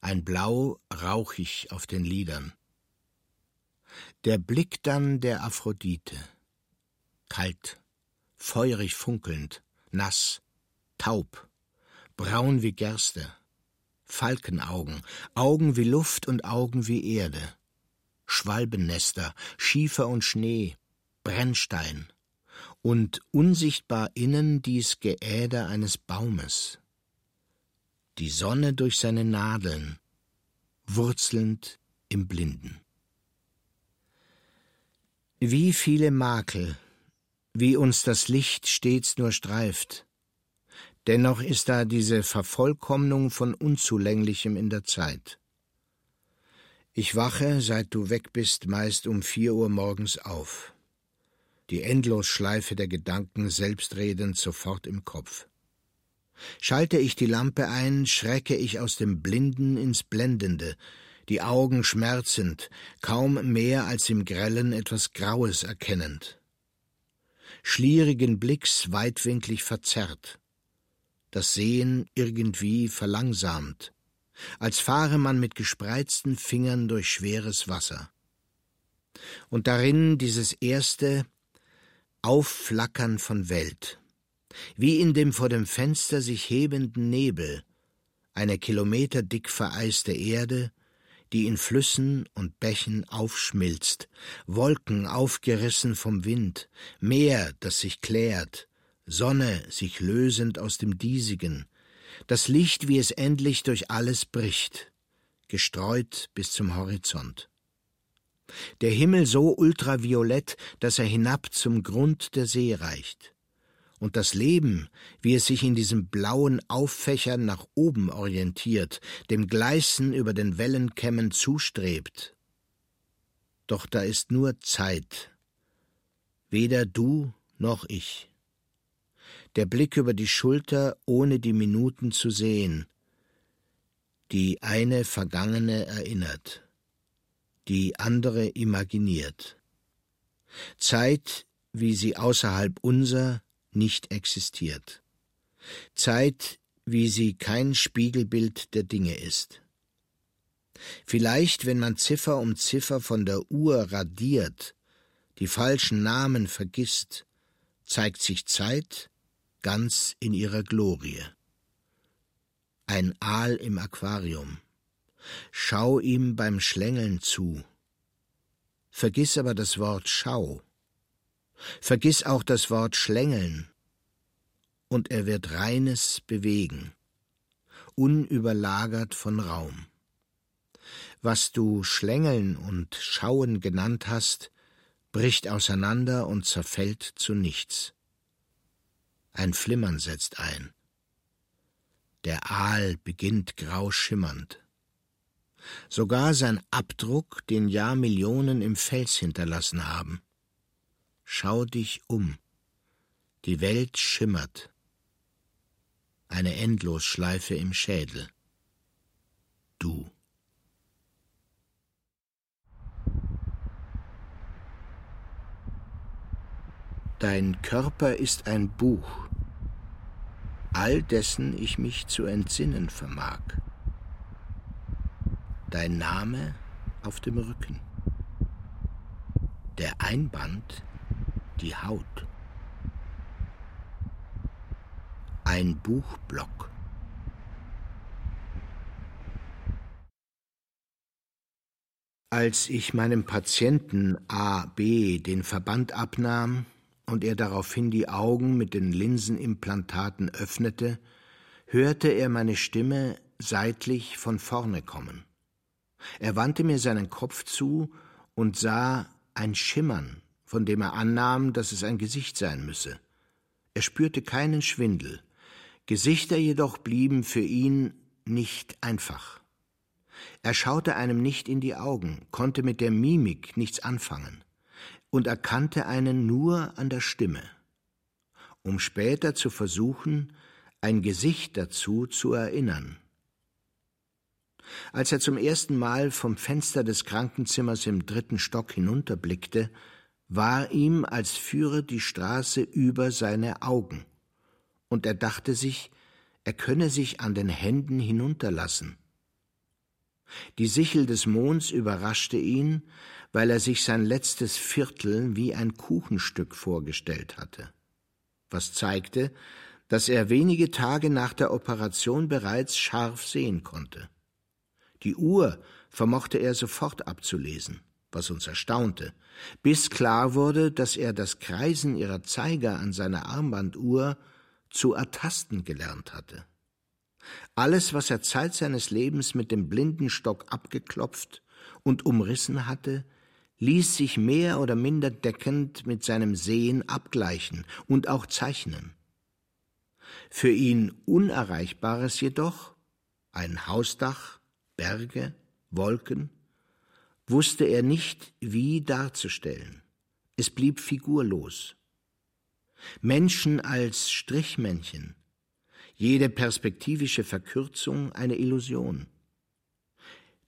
Ein Blau rauchig auf den Lidern. Der Blick dann der Aphrodite. Kalt, feurig funkelnd, nass, taub, braun wie Gerste, Falkenaugen, Augen wie Luft und Augen wie Erde, Schwalbennester, Schiefer und Schnee, Brennstein und unsichtbar innen dies Geäder eines Baumes. Die Sonne durch seine Nadeln, wurzelnd im Blinden. Wie viele Makel, wie uns das Licht stets nur streift, dennoch ist da diese Vervollkommnung von Unzulänglichem in der Zeit. Ich wache, seit du weg bist, meist um vier Uhr morgens auf. Die Endlosschleife der Gedanken selbstredend sofort im Kopf. Schalte ich die Lampe ein, schrecke ich aus dem Blinden ins Blendende, die Augen schmerzend, kaum mehr als im Grellen etwas Graues erkennend. Schlierigen Blicks weitwinklig verzerrt, das Sehen irgendwie verlangsamt, als fahre man mit gespreizten Fingern durch schweres Wasser. Und darin dieses erste Aufflackern von Welt, wie in dem vor dem Fenster sich hebenden Nebel, eine kilometerdick vereiste Erde, die in Flüssen und Bächen aufschmilzt, Wolken aufgerissen vom Wind, Meer, das sich klärt, Sonne sich lösend aus dem Diesigen, das Licht, wie es endlich durch alles bricht, gestreut bis zum Horizont. Der Himmel so ultraviolett, dass er hinab zum Grund der See reicht. Und das Leben, wie es sich in diesem blauen Auffächern nach oben orientiert, dem Gleißen über den Wellenkämmen zustrebt. Doch da ist nur Zeit, weder du noch ich der Blick über die Schulter, ohne die Minuten zu sehen, die eine vergangene erinnert, die andere imaginiert. Zeit, wie sie außerhalb unser nicht existiert. Zeit, wie sie kein Spiegelbild der Dinge ist. Vielleicht, wenn man Ziffer um Ziffer von der Uhr radiert, die falschen Namen vergisst, zeigt sich Zeit ganz in ihrer Glorie. Ein Aal im Aquarium. Schau ihm beim Schlängeln zu. Vergiss aber das Wort Schau. Vergiss auch das Wort Schlängeln. Und er wird reines bewegen, unüberlagert von Raum. Was du Schlängeln und Schauen genannt hast, bricht auseinander und zerfällt zu nichts. Ein Flimmern setzt ein. Der Aal beginnt grau schimmernd. Sogar sein Abdruck, den Jahrmillionen im Fels hinterlassen haben. Schau dich um. Die Welt schimmert. Eine Endlosschleife im Schädel. Du. Dein Körper ist ein Buch, all dessen ich mich zu entsinnen vermag. Dein Name auf dem Rücken, der Einband die Haut, ein Buchblock. Als ich meinem Patienten A. B. den Verband abnahm, und er daraufhin die Augen mit den Linsenimplantaten öffnete, hörte er meine Stimme seitlich von vorne kommen. Er wandte mir seinen Kopf zu und sah ein Schimmern, von dem er annahm, dass es ein Gesicht sein müsse. Er spürte keinen Schwindel, Gesichter jedoch blieben für ihn nicht einfach. Er schaute einem nicht in die Augen, konnte mit der Mimik nichts anfangen und erkannte einen nur an der Stimme, um später zu versuchen, ein Gesicht dazu zu erinnern. Als er zum ersten Mal vom Fenster des Krankenzimmers im dritten Stock hinunterblickte, war ihm, als führe die Straße über seine Augen, und er dachte sich, er könne sich an den Händen hinunterlassen. Die Sichel des Monds überraschte ihn, weil er sich sein letztes Viertel wie ein Kuchenstück vorgestellt hatte, was zeigte, dass er wenige Tage nach der Operation bereits scharf sehen konnte. Die Uhr vermochte er sofort abzulesen, was uns erstaunte, bis klar wurde, dass er das Kreisen ihrer Zeiger an seiner Armbanduhr zu ertasten gelernt hatte. Alles, was er Zeit seines Lebens mit dem Blindenstock abgeklopft und umrissen hatte, ließ sich mehr oder minder deckend mit seinem Sehen abgleichen und auch zeichnen. Für ihn Unerreichbares jedoch, ein Hausdach, Berge, Wolken, wusste er nicht, wie darzustellen. Es blieb figurlos. Menschen als Strichmännchen, jede perspektivische Verkürzung eine Illusion.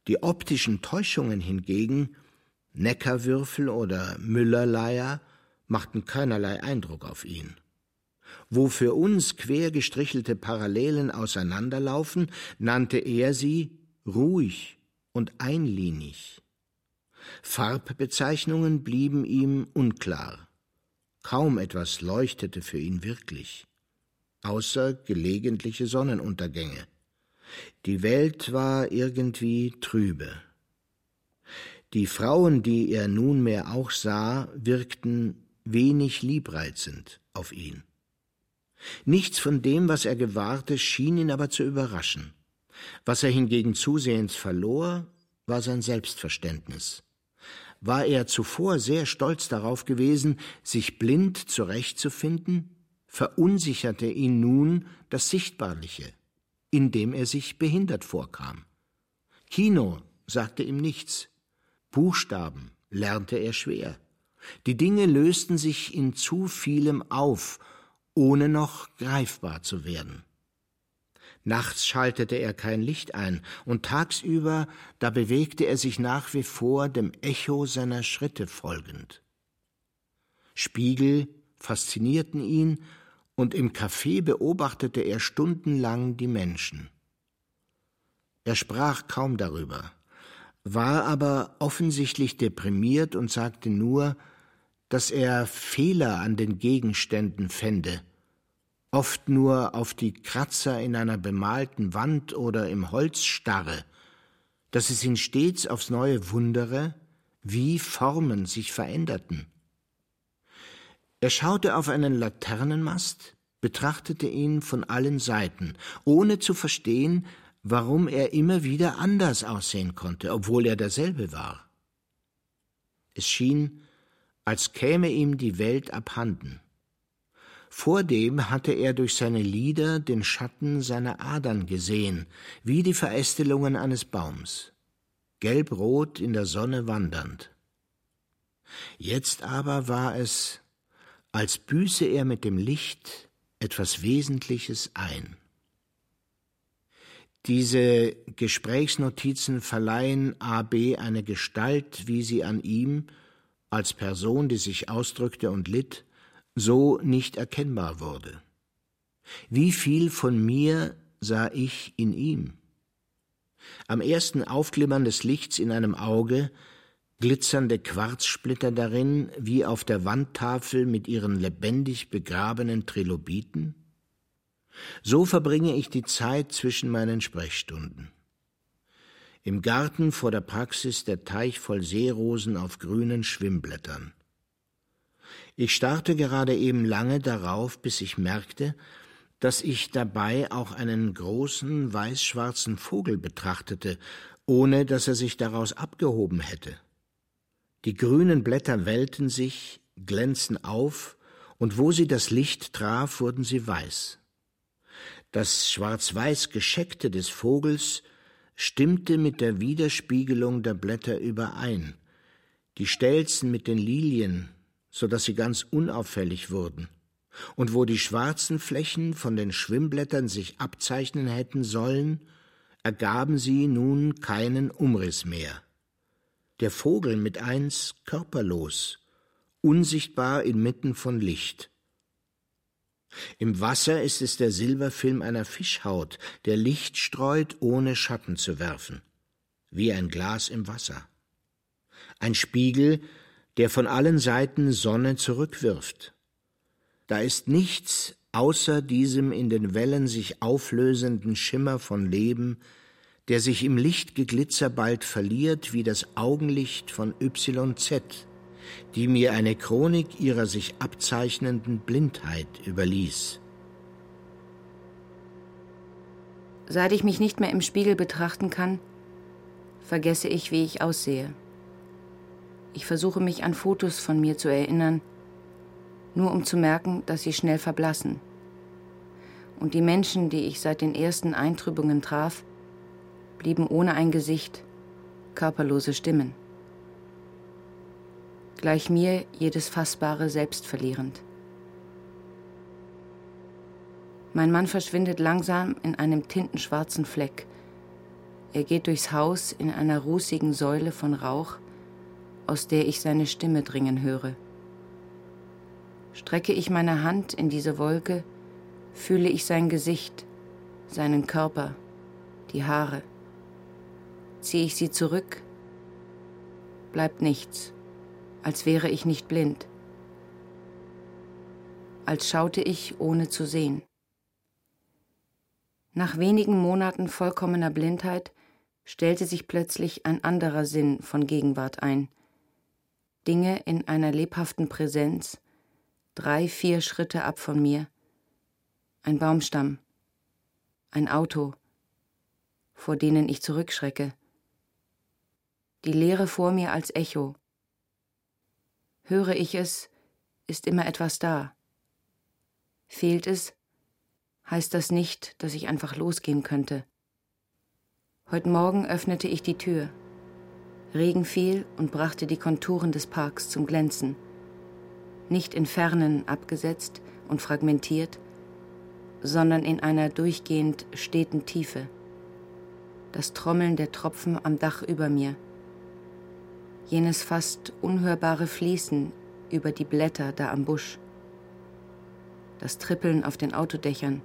Die optischen Täuschungen hingegen, Neckarwürfel oder Müllerleier, machten keinerlei Eindruck auf ihn. Wo für uns quer gestrichelte Parallelen auseinanderlaufen, nannte er sie ruhig und einlinig. Farbbezeichnungen blieben ihm unklar. Kaum etwas leuchtete für ihn wirklich, außer gelegentliche Sonnenuntergänge. Die Welt war irgendwie trübe. Die Frauen, die er nunmehr auch sah, wirkten wenig liebreizend auf ihn. Nichts von dem, was er gewahrte, schien ihn aber zu überraschen. Was er hingegen zusehends verlor, war sein Selbstverständnis. War er zuvor sehr stolz darauf gewesen, sich blind zurechtzufinden, verunsicherte ihn nun das Sichtbarliche, indem er sich behindert vorkam. Kino sagte ihm nichts, Buchstaben lernte er schwer. Die Dinge lösten sich in zu vielem auf, ohne noch greifbar zu werden. Nachts schaltete er kein Licht ein, und tagsüber, da bewegte er sich nach wie vor dem Echo seiner Schritte folgend. Spiegel faszinierten ihn, und im Café beobachtete er stundenlang die Menschen. Er sprach kaum darüber, war aber offensichtlich deprimiert und sagte nur, dass er Fehler an den Gegenständen fände, oft nur auf die Kratzer in einer bemalten Wand oder im Holz starre, dass es ihn stets aufs neue wundere, wie Formen sich veränderten. Er schaute auf einen Laternenmast, betrachtete ihn von allen Seiten, ohne zu verstehen, warum er immer wieder anders aussehen konnte, obwohl er derselbe war. Es schien, als käme ihm die Welt abhanden. Vordem hatte er durch seine Lieder den Schatten seiner Adern gesehen, wie die Verästelungen eines Baums, gelbrot in der Sonne wandernd. Jetzt aber war es, als büße er mit dem Licht etwas Wesentliches ein. Diese Gesprächsnotizen verleihen AB eine Gestalt, wie sie an ihm, als Person, die sich ausdrückte und litt, so nicht erkennbar wurde. Wie viel von mir sah ich in ihm? Am ersten Aufglimmern des Lichts in einem Auge glitzernde Quarzsplitter darin wie auf der Wandtafel mit ihren lebendig begrabenen Trilobiten? So verbringe ich die Zeit zwischen meinen Sprechstunden. Im Garten vor der Praxis der Teich voll Seerosen auf grünen Schwimmblättern. Ich starrte gerade eben lange darauf, bis ich merkte, dass ich dabei auch einen großen weiß-schwarzen Vogel betrachtete, ohne dass er sich daraus abgehoben hätte. Die grünen Blätter wellten sich, glänzten auf, und wo sie das Licht traf, wurden sie weiß. Das schwarz-weiß Gescheckte des Vogels stimmte mit der Widerspiegelung der Blätter überein, die Stelzen mit den Lilien, so dass sie ganz unauffällig wurden, und wo die schwarzen Flächen von den Schwimmblättern sich abzeichnen hätten sollen, ergaben sie nun keinen Umriss mehr. Der Vogel mit eins körperlos, unsichtbar inmitten von Licht. Im Wasser ist es der Silberfilm einer Fischhaut, der Licht streut, ohne Schatten zu werfen, wie ein Glas im Wasser. Ein Spiegel, der von allen Seiten Sonne zurückwirft. Da ist nichts außer diesem in den Wellen sich auflösenden Schimmer von Leben, der sich im Lichtgeglitzer bald verliert wie das Augenlicht von YZ, die mir eine Chronik ihrer sich abzeichnenden Blindheit überließ. Seit ich mich nicht mehr im Spiegel betrachten kann, vergesse ich, wie ich aussehe. Ich versuche mich an Fotos von mir zu erinnern, nur um zu merken, dass sie schnell verblassen. Und die Menschen, die ich seit den ersten Eintrübungen traf, blieben ohne ein Gesicht, körperlose Stimmen. Gleich mir jedes Fassbare selbst verlierend. Mein Mann verschwindet langsam in einem tintenschwarzen Fleck. Er geht durchs Haus in einer rußigen Säule von Rauch, aus der ich seine Stimme dringen höre. Strecke ich meine Hand in diese Wolke, fühle ich sein Gesicht, seinen Körper, die Haare. Ziehe ich sie zurück, bleibt nichts, als wäre ich nicht blind, als schaute ich ohne zu sehen. Nach wenigen Monaten vollkommener Blindheit stellte sich plötzlich ein anderer Sinn von Gegenwart ein. Dinge in einer lebhaften Präsenz, drei, vier Schritte ab von mir. Ein Baumstamm, ein Auto, vor denen ich zurückschrecke. Die Leere vor mir als Echo. Höre ich es, ist immer etwas da. Fehlt es, heißt das nicht, dass ich einfach losgehen könnte. Heute Morgen öffnete ich die Tür. Regen fiel und brachte die Konturen des Parks zum Glänzen. Nicht in Fernen abgesetzt und fragmentiert, sondern in einer durchgehend steten Tiefe. Das Trommeln der Tropfen am Dach über mir. Jenes fast unhörbare Fließen über die Blätter da am Busch. Das Trippeln auf den Autodächern.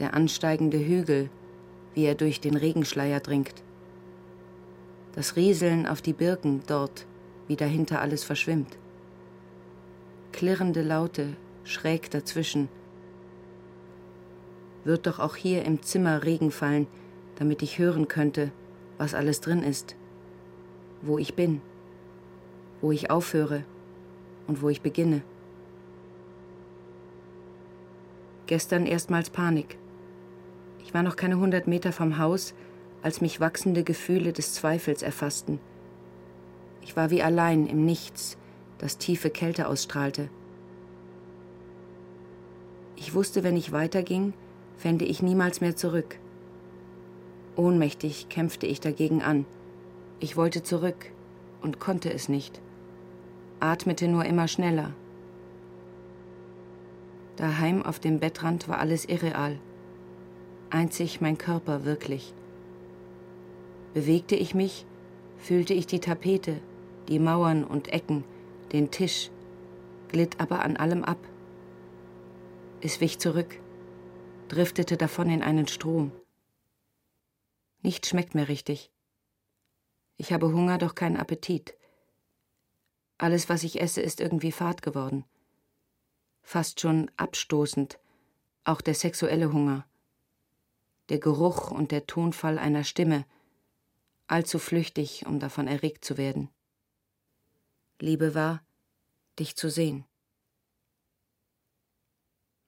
Der ansteigende Hügel, wie er durch den Regenschleier dringt das Rieseln auf die Birken dort, wie dahinter alles verschwimmt. Klirrende Laute schräg dazwischen. Wird doch auch hier im Zimmer Regen fallen, damit ich hören könnte, was alles drin ist, wo ich bin, wo ich aufhöre und wo ich beginne. Gestern erstmals Panik. Ich war noch keine hundert Meter vom Haus, als mich wachsende Gefühle des Zweifels erfassten. Ich war wie allein im Nichts, das tiefe Kälte ausstrahlte. Ich wusste, wenn ich weiterging, fände ich niemals mehr zurück. Ohnmächtig kämpfte ich dagegen an. Ich wollte zurück und konnte es nicht, atmete nur immer schneller. Daheim auf dem Bettrand war alles irreal, einzig mein Körper wirklich. Bewegte ich mich, fühlte ich die Tapete, die Mauern und Ecken, den Tisch, glitt aber an allem ab. Es wich zurück, driftete davon in einen Strom. Nichts schmeckt mir richtig. Ich habe Hunger, doch keinen Appetit. Alles, was ich esse, ist irgendwie fad geworden. Fast schon abstoßend, auch der sexuelle Hunger. Der Geruch und der Tonfall einer Stimme, allzu flüchtig, um davon erregt zu werden. Liebe war, dich zu sehen.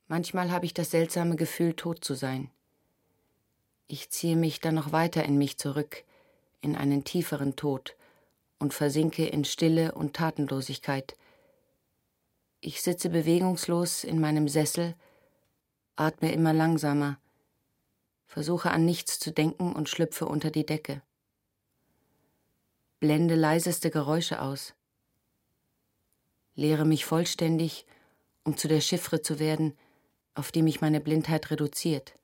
Manchmal habe ich das seltsame Gefühl, tot zu sein. Ich ziehe mich dann noch weiter in mich zurück, in einen tieferen Tod und versinke in Stille und Tatenlosigkeit. Ich sitze bewegungslos in meinem Sessel, atme immer langsamer, versuche an nichts zu denken und schlüpfe unter die Decke blende leiseste Geräusche aus. Lehre mich vollständig, um zu der Chiffre zu werden, auf die mich meine Blindheit reduziert.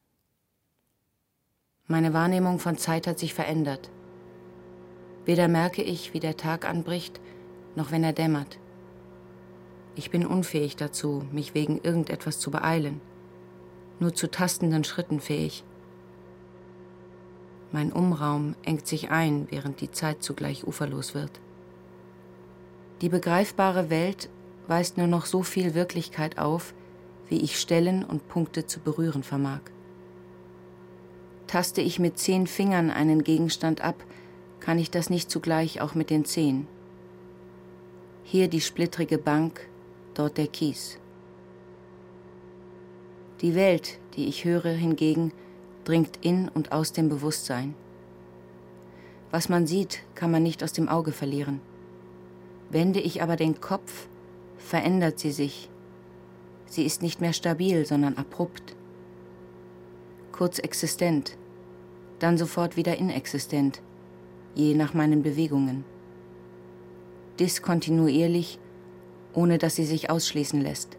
Meine Wahrnehmung von Zeit hat sich verändert. Weder merke ich, wie der Tag anbricht, noch wenn er dämmert. Ich bin unfähig dazu, mich wegen irgendetwas zu beeilen, nur zu tastenden Schritten fähig. Mein Umraum engt sich ein, während die Zeit zugleich uferlos wird. Die begreifbare Welt weist nur noch so viel Wirklichkeit auf, wie ich Stellen und Punkte zu berühren vermag. Taste ich mit zehn Fingern einen Gegenstand ab, kann ich das nicht zugleich auch mit den Zehen. Hier die splittrige Bank, dort der Kies. Die Welt, die ich höre, hingegen, dringt in und aus dem Bewusstsein. Was man sieht, kann man nicht aus dem Auge verlieren. Wende ich aber den Kopf, verändert sie sich. Sie ist nicht mehr stabil, sondern abrupt. Kurz existent, dann sofort wieder inexistent, je nach meinen Bewegungen. Diskontinuierlich, ohne dass sie sich ausschließen lässt.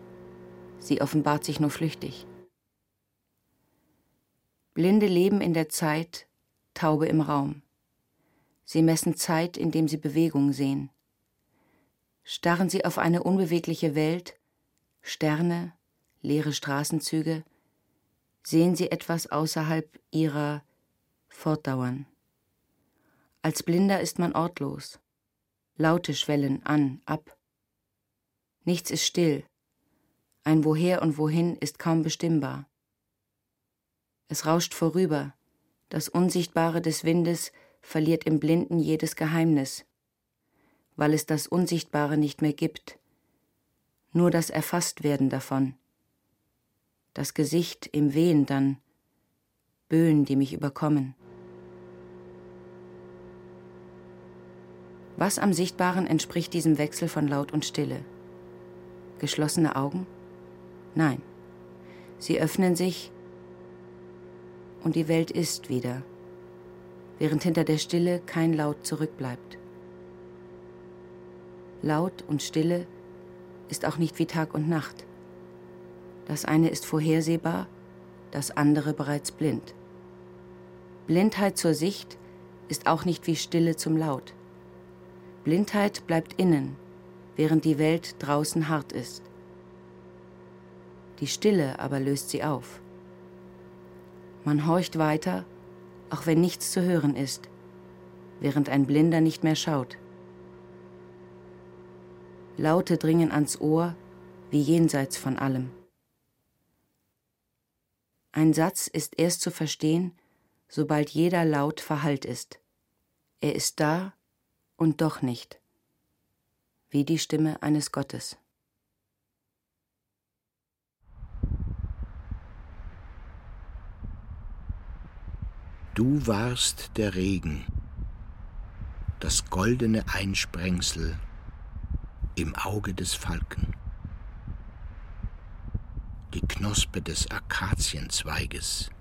Sie offenbart sich nur flüchtig. Blinde leben in der Zeit, Taube im Raum. Sie messen Zeit, indem sie Bewegung sehen. Starren sie auf eine unbewegliche Welt, Sterne, leere Straßenzüge, sehen sie etwas außerhalb ihrer fortdauern. Als Blinder ist man ortlos. Laute schwellen an, ab. Nichts ist still. Ein Woher und Wohin ist kaum bestimmbar. Es rauscht vorüber, das Unsichtbare des Windes verliert im Blinden jedes Geheimnis, weil es das Unsichtbare nicht mehr gibt, nur das Erfasstwerden davon. Das Gesicht im Wehen dann, Böen, die mich überkommen. Was am Sichtbaren entspricht diesem Wechsel von Laut und Stille? Geschlossene Augen? Nein. Sie öffnen sich und die Welt ist wieder, während hinter der Stille kein Laut zurückbleibt. Laut und Stille ist auch nicht wie Tag und Nacht. Das eine ist vorhersehbar, das andere bereits blind. Blindheit zur Sicht ist auch nicht wie Stille zum Laut. Blindheit bleibt innen, während die Welt draußen hart ist. Die Stille aber löst sie auf. Man horcht weiter, auch wenn nichts zu hören ist, während ein Blinder nicht mehr schaut. Laute dringen ans Ohr, wie jenseits von allem. Ein Satz ist erst zu verstehen, sobald jeder Laut verhallt ist. Er ist da und doch nicht, wie die Stimme eines Gottes. Du warst der Regen, das goldene Einsprengsel im Auge des Falken, die Knospe des Akazienzweiges,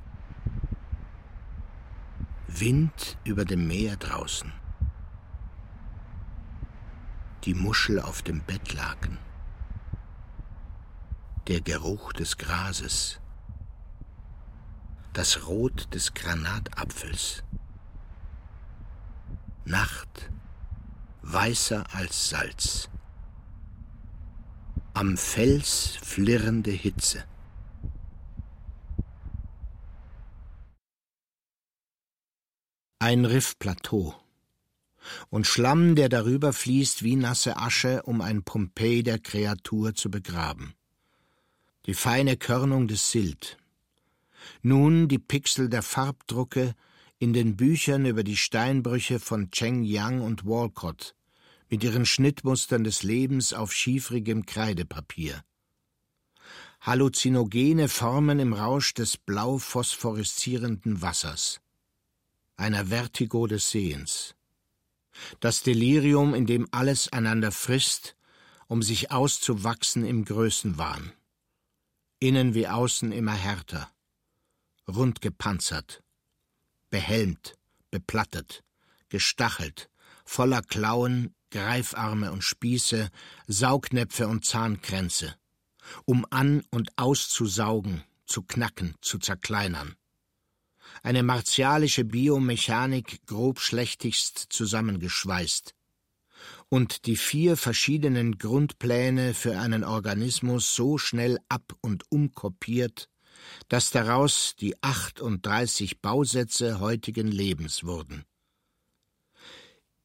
Wind über dem Meer draußen, die Muschel auf dem Bettlaken, der Geruch des Grases, das Rot des Granatapfels. Nacht, weißer als Salz. Am Fels flirrende Hitze. Ein Riffplateau und Schlamm, der darüber fließt wie nasse Asche, um ein Pompeii der Kreatur zu begraben. Die feine Körnung des Silt, nun die Pixel der Farbdrucke in den Büchern über die Steinbrüche von Cheng Yang und Walcott mit ihren Schnittmustern des Lebens auf schiefrigem Kreidepapier. Halluzinogene Formen im Rausch des blau phosphoreszierenden Wassers. Einer Vertigo des Sehens. Das Delirium, in dem alles einander frisst, um sich auszuwachsen im Größenwahn. Innen wie außen immer härter rund gepanzert, behelmt, beplattet, gestachelt, voller Klauen, Greifarme und Spieße, Saugnäpfe und Zahnkränze, um an und auszusaugen, zu knacken, zu zerkleinern. eine martialische Biomechanik grobschlächtigst zusammengeschweißt. Und die vier verschiedenen Grundpläne für einen Organismus so schnell ab und umkopiert, dass daraus die 38 Bausätze heutigen Lebens wurden.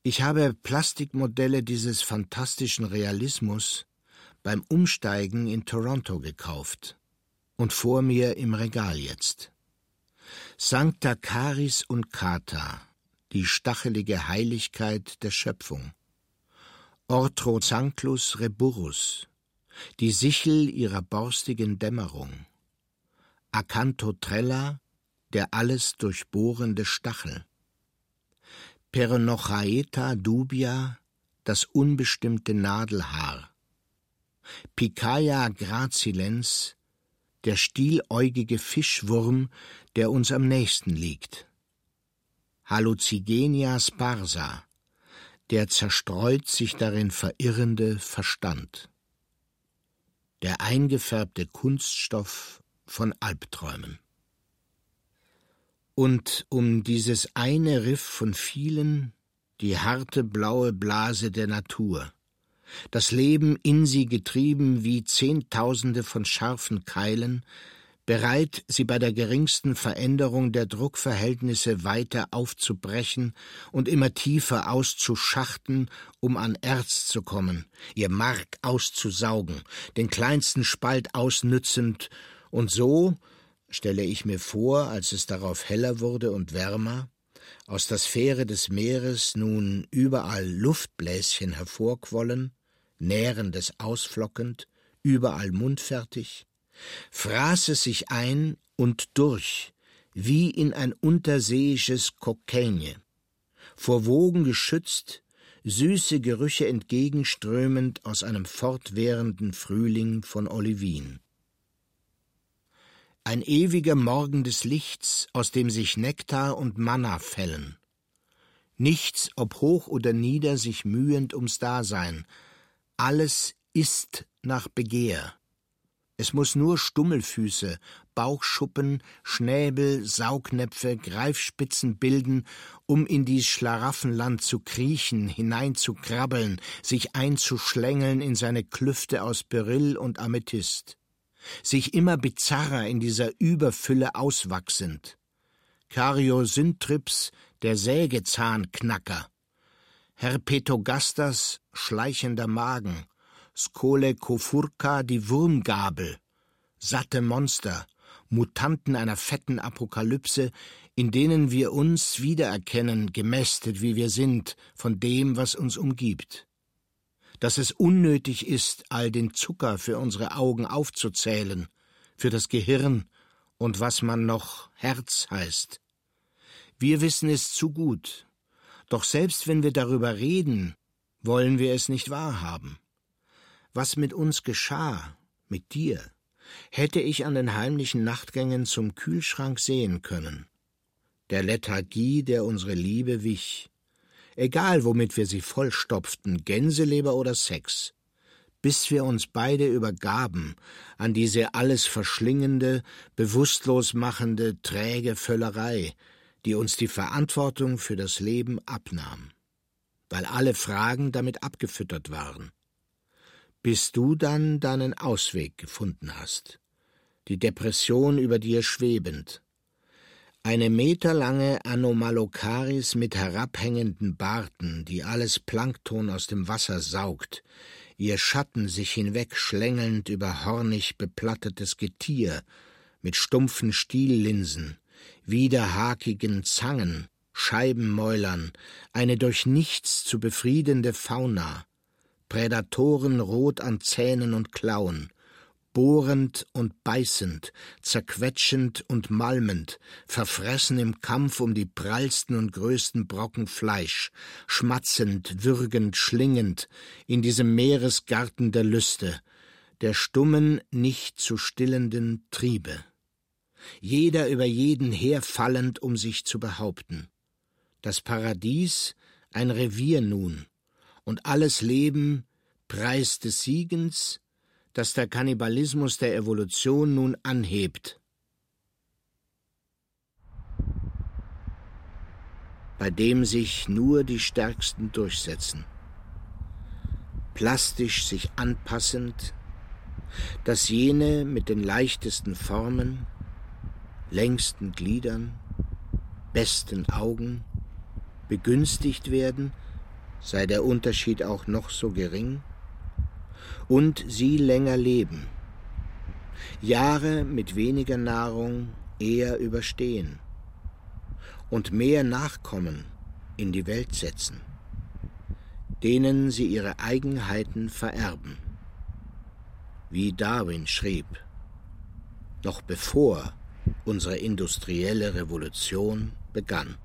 Ich habe Plastikmodelle dieses fantastischen Realismus beim Umsteigen in Toronto gekauft und vor mir im Regal jetzt. Sancta Caris und Kata, die stachelige Heiligkeit der Schöpfung. Orthozanclus reburrus, die Sichel ihrer borstigen Dämmerung. Acanthotrella, der alles durchbohrende Stachel. Peronochaeta dubia, das unbestimmte Nadelhaar. Picaia gracilens, der stieläugige Fischwurm, der uns am nächsten liegt. Hallucigenia sparsa, der zerstreut sich darin verirrende Verstand. Der eingefärbte Kunststoff von Albträumen. Und um dieses eine Riff von vielen, die harte blaue Blase der Natur, das Leben in sie getrieben wie Zehntausende von scharfen Keilen, bereit, sie bei der geringsten Veränderung der Druckverhältnisse weiter aufzubrechen und immer tiefer auszuschachten, um an Erz zu kommen, ihr Mark auszusaugen, den kleinsten Spalt ausnützend, und so, stelle ich mir vor, als es darauf heller wurde und wärmer, aus der Sphäre des Meeres nun überall Luftbläschen hervorquollen, Nährendes ausflockend, überall mundfertig, fraß es sich ein und durch, wie in ein unterseeisches Kokaine, vor Wogen geschützt, süße Gerüche entgegenströmend aus einem fortwährenden Frühling von Olivin. Ein ewiger Morgen des Lichts, aus dem sich Nektar und Manna fällen. Nichts, ob hoch oder nieder, sich mühend ums Dasein. Alles ist nach Begehr. Es muss nur Stummelfüße, Bauchschuppen, Schnäbel, Saugnäpfe, Greifspitzen bilden, um in dies Schlaraffenland zu kriechen, hineinzukrabbeln, sich einzuschlängeln in seine Klüfte aus Beryll und Amethyst sich immer bizarrer in dieser Überfülle auswachsend. Karyosyntrips, der Sägezahnknacker, Herpetogastas, schleichender Magen, Skole Kofurka, die Wurmgabel, satte Monster, Mutanten einer fetten Apokalypse, in denen wir uns wiedererkennen, gemästet wie wir sind, von dem, was uns umgibt dass es unnötig ist, all den Zucker für unsere Augen aufzuzählen, für das Gehirn und was man noch Herz heißt. Wir wissen es zu gut, doch selbst wenn wir darüber reden, wollen wir es nicht wahrhaben. Was mit uns geschah, mit dir, hätte ich an den heimlichen Nachtgängen zum Kühlschrank sehen können. Der Lethargie, der unsere Liebe wich, egal womit wir sie vollstopften, Gänseleber oder Sex, bis wir uns beide übergaben an diese alles verschlingende, bewusstlos machende, träge Völlerei, die uns die Verantwortung für das Leben abnahm, weil alle Fragen damit abgefüttert waren. Bis du dann deinen Ausweg gefunden hast, die Depression über dir schwebend, eine meterlange Anomalocaris mit herabhängenden Barten, die alles Plankton aus dem Wasser saugt, ihr Schatten sich hinweg schlängelnd über hornig beplattetes Getier, mit stumpfen Stiellinsen, widerhakigen Zangen, Scheibenmäulern, eine durch nichts zu befriedende Fauna, Prädatoren rot an Zähnen und Klauen, bohrend und beißend, zerquetschend und malmend, verfressen im Kampf um die prallsten und größten Brocken Fleisch, schmatzend, würgend, schlingend, in diesem Meeresgarten der Lüste, der stummen, nicht zu stillenden Triebe. Jeder über jeden herfallend, um sich zu behaupten. Das Paradies ein Revier nun, und alles Leben Preis des Siegens, dass der Kannibalismus der Evolution nun anhebt. bei dem sich nur die Stärksten durchsetzen, plastisch sich anpassend, dass jene mit den leichtesten Formen, längsten Gliedern, besten Augen begünstigt werden, sei der Unterschied auch noch so gering, und sie länger leben, Jahre mit weniger Nahrung eher überstehen und mehr Nachkommen in die Welt setzen, denen sie ihre Eigenheiten vererben. Wie Darwin schrieb, noch bevor unsere industrielle Revolution begann.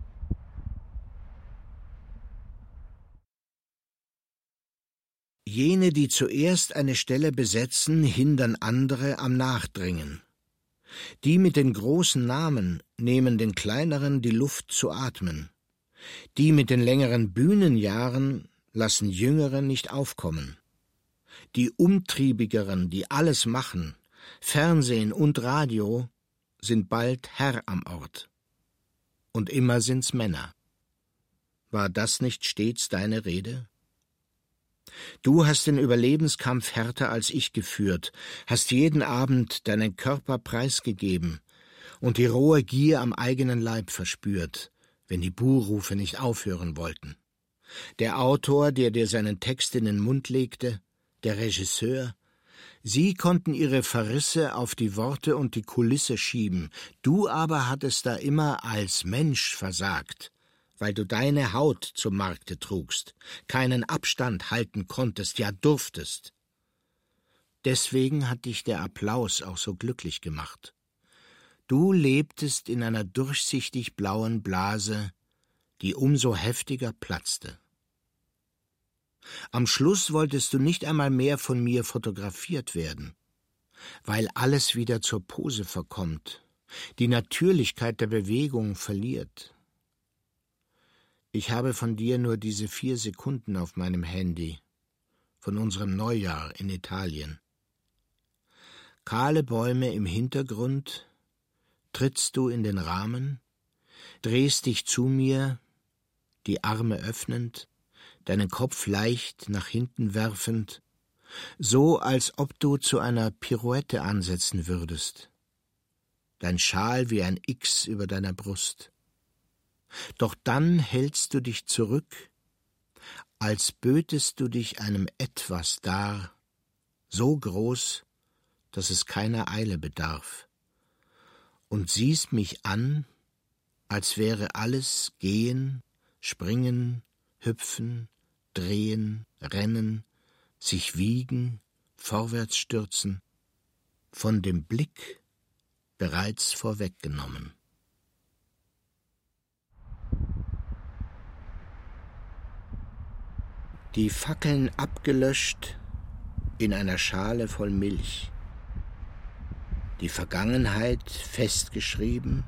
Jene, die zuerst eine Stelle besetzen, hindern andere am Nachdringen. Die mit den großen Namen nehmen den kleineren die Luft zu atmen. Die mit den längeren Bühnenjahren lassen Jüngere nicht aufkommen. Die Umtriebigeren, die alles machen, Fernsehen und Radio, sind bald Herr am Ort. Und immer sind's Männer. War das nicht stets deine Rede? Du hast den Überlebenskampf härter als ich geführt, hast jeden Abend deinen Körper preisgegeben und die rohe Gier am eigenen Leib verspürt, wenn die Buhrufe nicht aufhören wollten. Der Autor, der dir seinen Text in den Mund legte, der Regisseur, sie konnten ihre Verrisse auf die Worte und die Kulisse schieben, du aber hattest da immer als Mensch versagt, weil du deine Haut zum Markte trugst, keinen Abstand halten konntest, ja durftest. Deswegen hat dich der Applaus auch so glücklich gemacht. Du lebtest in einer durchsichtig blauen Blase, die umso heftiger platzte. Am Schluss wolltest du nicht einmal mehr von mir fotografiert werden, weil alles wieder zur Pose verkommt, die Natürlichkeit der Bewegung verliert, ich habe von dir nur diese vier Sekunden auf meinem Handy, von unserem Neujahr in Italien. Kahle Bäume im Hintergrund, trittst du in den Rahmen, drehst dich zu mir, die Arme öffnend, deinen Kopf leicht nach hinten werfend, so als ob du zu einer Pirouette ansetzen würdest, dein Schal wie ein X über deiner Brust. Doch dann hältst du dich zurück, als bötest du dich einem Etwas dar, so groß, dass es keiner Eile bedarf, und siehst mich an, als wäre alles Gehen, Springen, Hüpfen, Drehen, Rennen, sich wiegen, vorwärts stürzen, von dem Blick bereits vorweggenommen. Die Fackeln abgelöscht in einer Schale voll Milch, die Vergangenheit festgeschrieben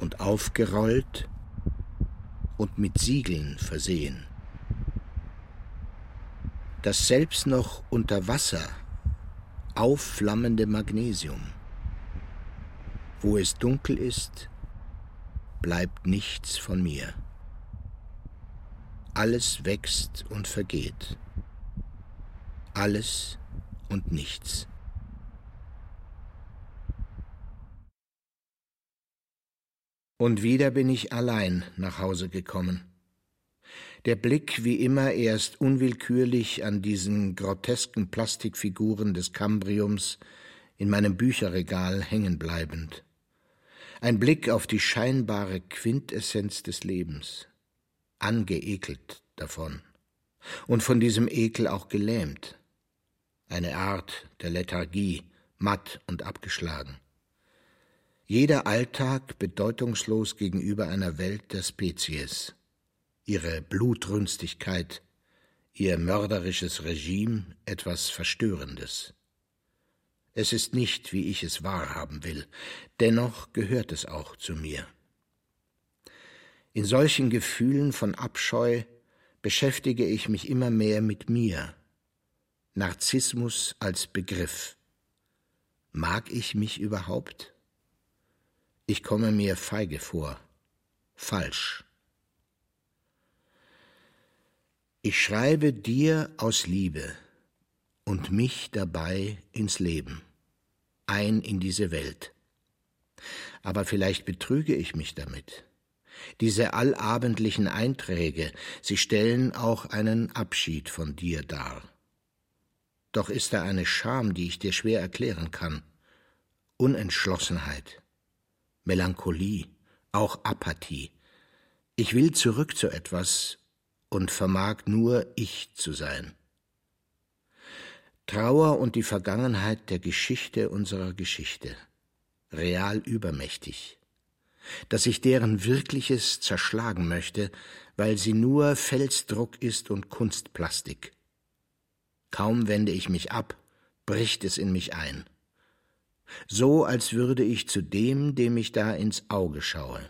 und aufgerollt und mit Siegeln versehen. Das selbst noch unter Wasser aufflammende Magnesium. Wo es dunkel ist, bleibt nichts von mir. Alles wächst und vergeht. Alles und nichts. Und wieder bin ich allein nach Hause gekommen. Der Blick wie immer erst unwillkürlich an diesen grotesken Plastikfiguren des Kambriums in meinem Bücherregal hängen bleibend. Ein Blick auf die scheinbare Quintessenz des Lebens angeekelt davon und von diesem Ekel auch gelähmt. Eine Art der Lethargie, matt und abgeschlagen. Jeder Alltag bedeutungslos gegenüber einer Welt der Spezies, ihre Blutrünstigkeit, ihr mörderisches Regime etwas Verstörendes. Es ist nicht, wie ich es wahrhaben will, dennoch gehört es auch zu mir. In solchen Gefühlen von Abscheu beschäftige ich mich immer mehr mit mir. Narzissmus als Begriff. Mag ich mich überhaupt? Ich komme mir feige vor, falsch, Ich schreibe dir aus Liebe und mich dabei ins Leben, ein in diese Welt. Aber vielleicht betrüge ich mich damit. Diese allabendlichen Einträge, sie stellen auch einen Abschied von dir dar. Doch ist da eine Scham, die ich dir schwer erklären kann. Unentschlossenheit, Melancholie, auch Apathie. Ich will zurück zu etwas und vermag nur ich zu sein. Trauer und die Vergangenheit der Geschichte unserer Geschichte, real übermächtig, dass ich deren Wirkliches zerschlagen möchte, weil sie nur Felsdruck ist und Kunstplastik. Kaum wende ich mich ab, bricht es in mich ein. So als würde ich zu dem, dem ich da ins Auge schaue.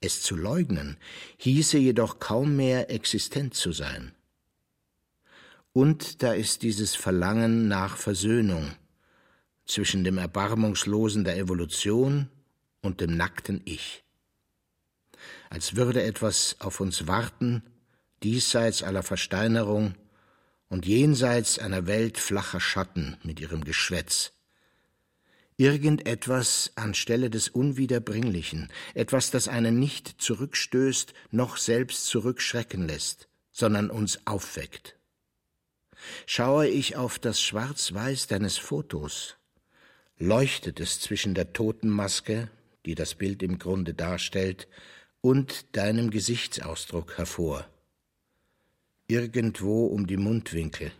Es zu leugnen, hieße jedoch kaum mehr existent zu sein. Und da ist dieses Verlangen nach Versöhnung zwischen dem Erbarmungslosen der Evolution und dem nackten Ich. Als würde etwas auf uns warten, diesseits aller Versteinerung und jenseits einer Welt flacher Schatten mit ihrem Geschwätz. Irgendetwas anstelle des Unwiederbringlichen, etwas, das einen nicht zurückstößt, noch selbst zurückschrecken lässt, sondern uns aufweckt. Schaue ich auf das Schwarz-Weiß deines Fotos, leuchtet es zwischen der Totenmaske, die das Bild im Grunde darstellt, und deinem Gesichtsausdruck hervor irgendwo um die Mundwinkel,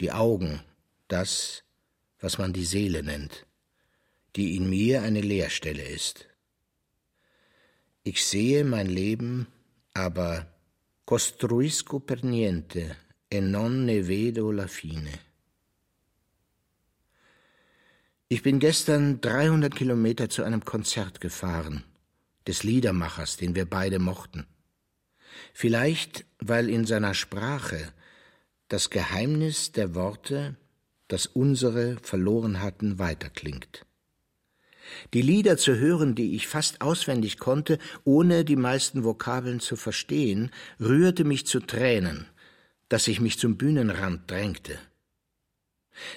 die Augen, das, was man die Seele nennt, die in mir eine Leerstelle ist. Ich sehe mein Leben, aber costruisco per niente e non ne vedo la fine. Ich bin gestern 300 Kilometer zu einem Konzert gefahren, des Liedermachers, den wir beide mochten. Vielleicht, weil in seiner Sprache das Geheimnis der Worte, das unsere verloren hatten, weiterklingt. Die Lieder zu hören, die ich fast auswendig konnte, ohne die meisten Vokabeln zu verstehen, rührte mich zu Tränen, dass ich mich zum Bühnenrand drängte.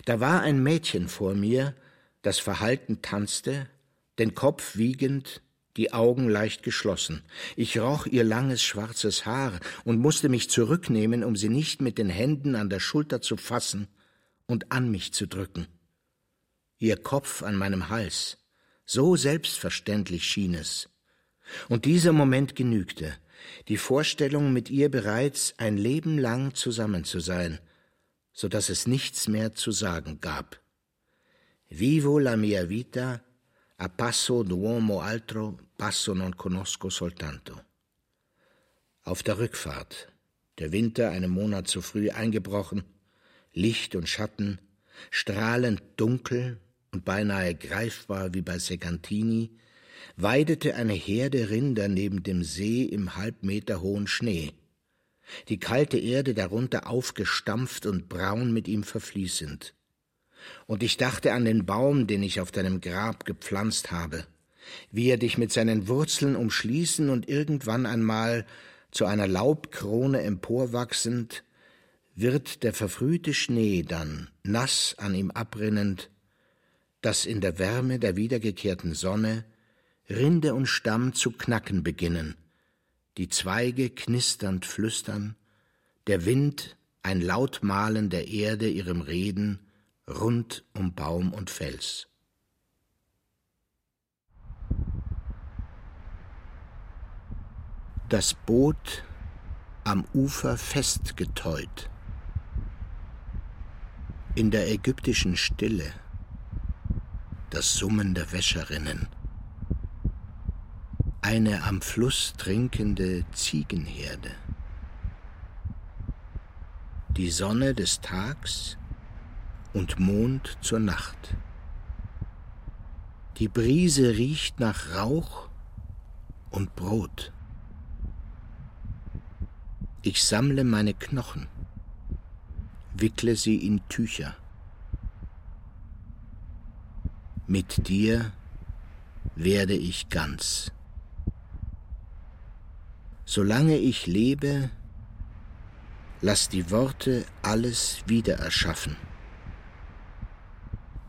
Da war ein Mädchen vor mir, das verhalten tanzte, den Kopf wiegend, die Augen leicht geschlossen. Ich roch ihr langes schwarzes Haar und musste mich zurücknehmen, um sie nicht mit den Händen an der Schulter zu fassen und an mich zu drücken. Ihr Kopf an meinem Hals, so selbstverständlich schien es. Und dieser Moment genügte, die Vorstellung, mit ihr bereits ein Leben lang zusammen zu sein, so dass es nichts mehr zu sagen gab. Vivo la mia vita A passo d'uomo altro, passo non conosco soltanto. Auf der Rückfahrt, der Winter einen Monat zu früh eingebrochen, Licht und Schatten, strahlend dunkel und beinahe greifbar wie bei Segantini, weidete eine Herde Rinder neben dem See im halbmeter hohen Schnee, die kalte Erde darunter aufgestampft und braun mit ihm verfließend und ich dachte an den Baum, den ich auf deinem Grab gepflanzt habe, wie er dich mit seinen Wurzeln umschließen und irgendwann einmal zu einer Laubkrone emporwachsend, wird der verfrühte Schnee dann, nass an ihm abrinnend, dass in der Wärme der wiedergekehrten Sonne Rinde und Stamm zu knacken beginnen, die Zweige knisternd flüstern, der Wind ein Lautmalen der Erde ihrem Reden rund um Baum und Fels. Das Boot am Ufer festgeteut. In der ägyptischen Stille das Summen der Wäscherinnen. Eine am Fluss trinkende Ziegenherde. Die Sonne des Tags und Mond zur Nacht. Die Brise riecht nach Rauch und Brot. Ich sammle meine Knochen, wickle sie in Tücher. Mit dir werde ich ganz. Solange ich lebe, lass die Worte alles wieder erschaffen,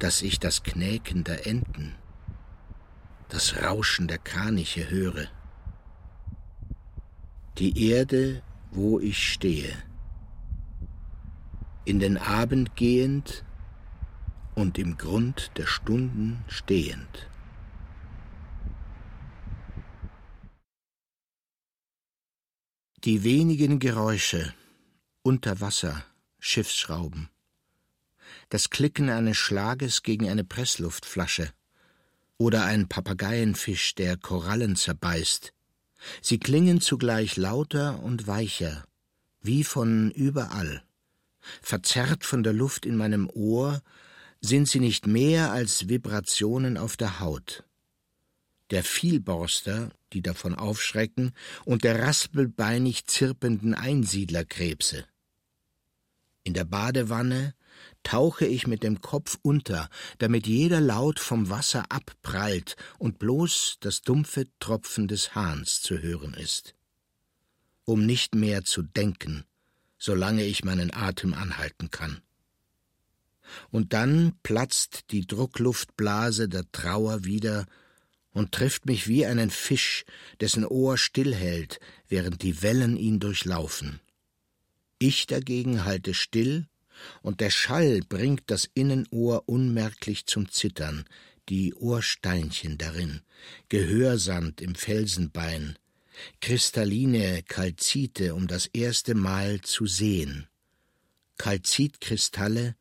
dass ich das Knäken der Enten, das Rauschen der Kraniche höre, die Erde, wo ich stehe, in den Abend gehend und im Grund der Stunden stehend. Die wenigen Geräusche unter Wasser, Schiffsschrauben, das Klicken eines Schlages gegen eine Pressluftflasche oder ein Papageienfisch, der Korallen zerbeißt, sie klingen zugleich lauter und weicher, wie von überall. Verzerrt von der Luft in meinem Ohr sind sie nicht mehr als Vibrationen auf der Haut der Vielborster, die davon aufschrecken, und der raspelbeinig zirpenden Einsiedlerkrebse. In der Badewanne tauche ich mit dem Kopf unter, damit jeder Laut vom Wasser abprallt und bloß das dumpfe Tropfen des Hahns zu hören ist. Um nicht mehr zu denken, solange ich meinen Atem anhalten kann. Und dann platzt die Druckluftblase der Trauer wieder und trifft mich wie einen Fisch, dessen Ohr stillhält, während die Wellen ihn durchlaufen. Ich dagegen halte still, und der Schall bringt das Innenohr unmerklich zum Zittern, die Ohrsteinchen darin, Gehörsand im Felsenbein, kristalline Kalzite, um das erste Mal zu sehen, Kalzitkristalle,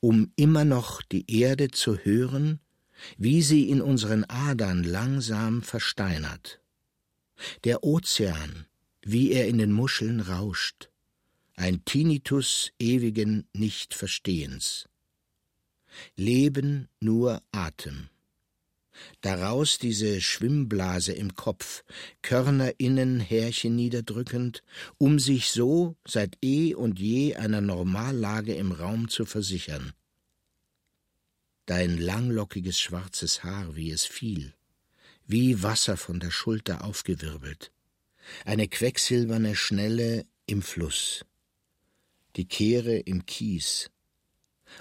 um immer noch die Erde zu hören wie sie in unseren Adern langsam versteinert. Der Ozean, wie er in den Muscheln rauscht, ein Tinnitus ewigen Nichtverstehens. Leben nur Atem. Daraus diese Schwimmblase im Kopf, Körner innen Härchen niederdrückend, um sich so seit eh und je einer Normallage im Raum zu versichern dein langlockiges schwarzes Haar, wie es fiel, wie Wasser von der Schulter aufgewirbelt, eine quecksilberne Schnelle im Fluss, die Kehre im Kies,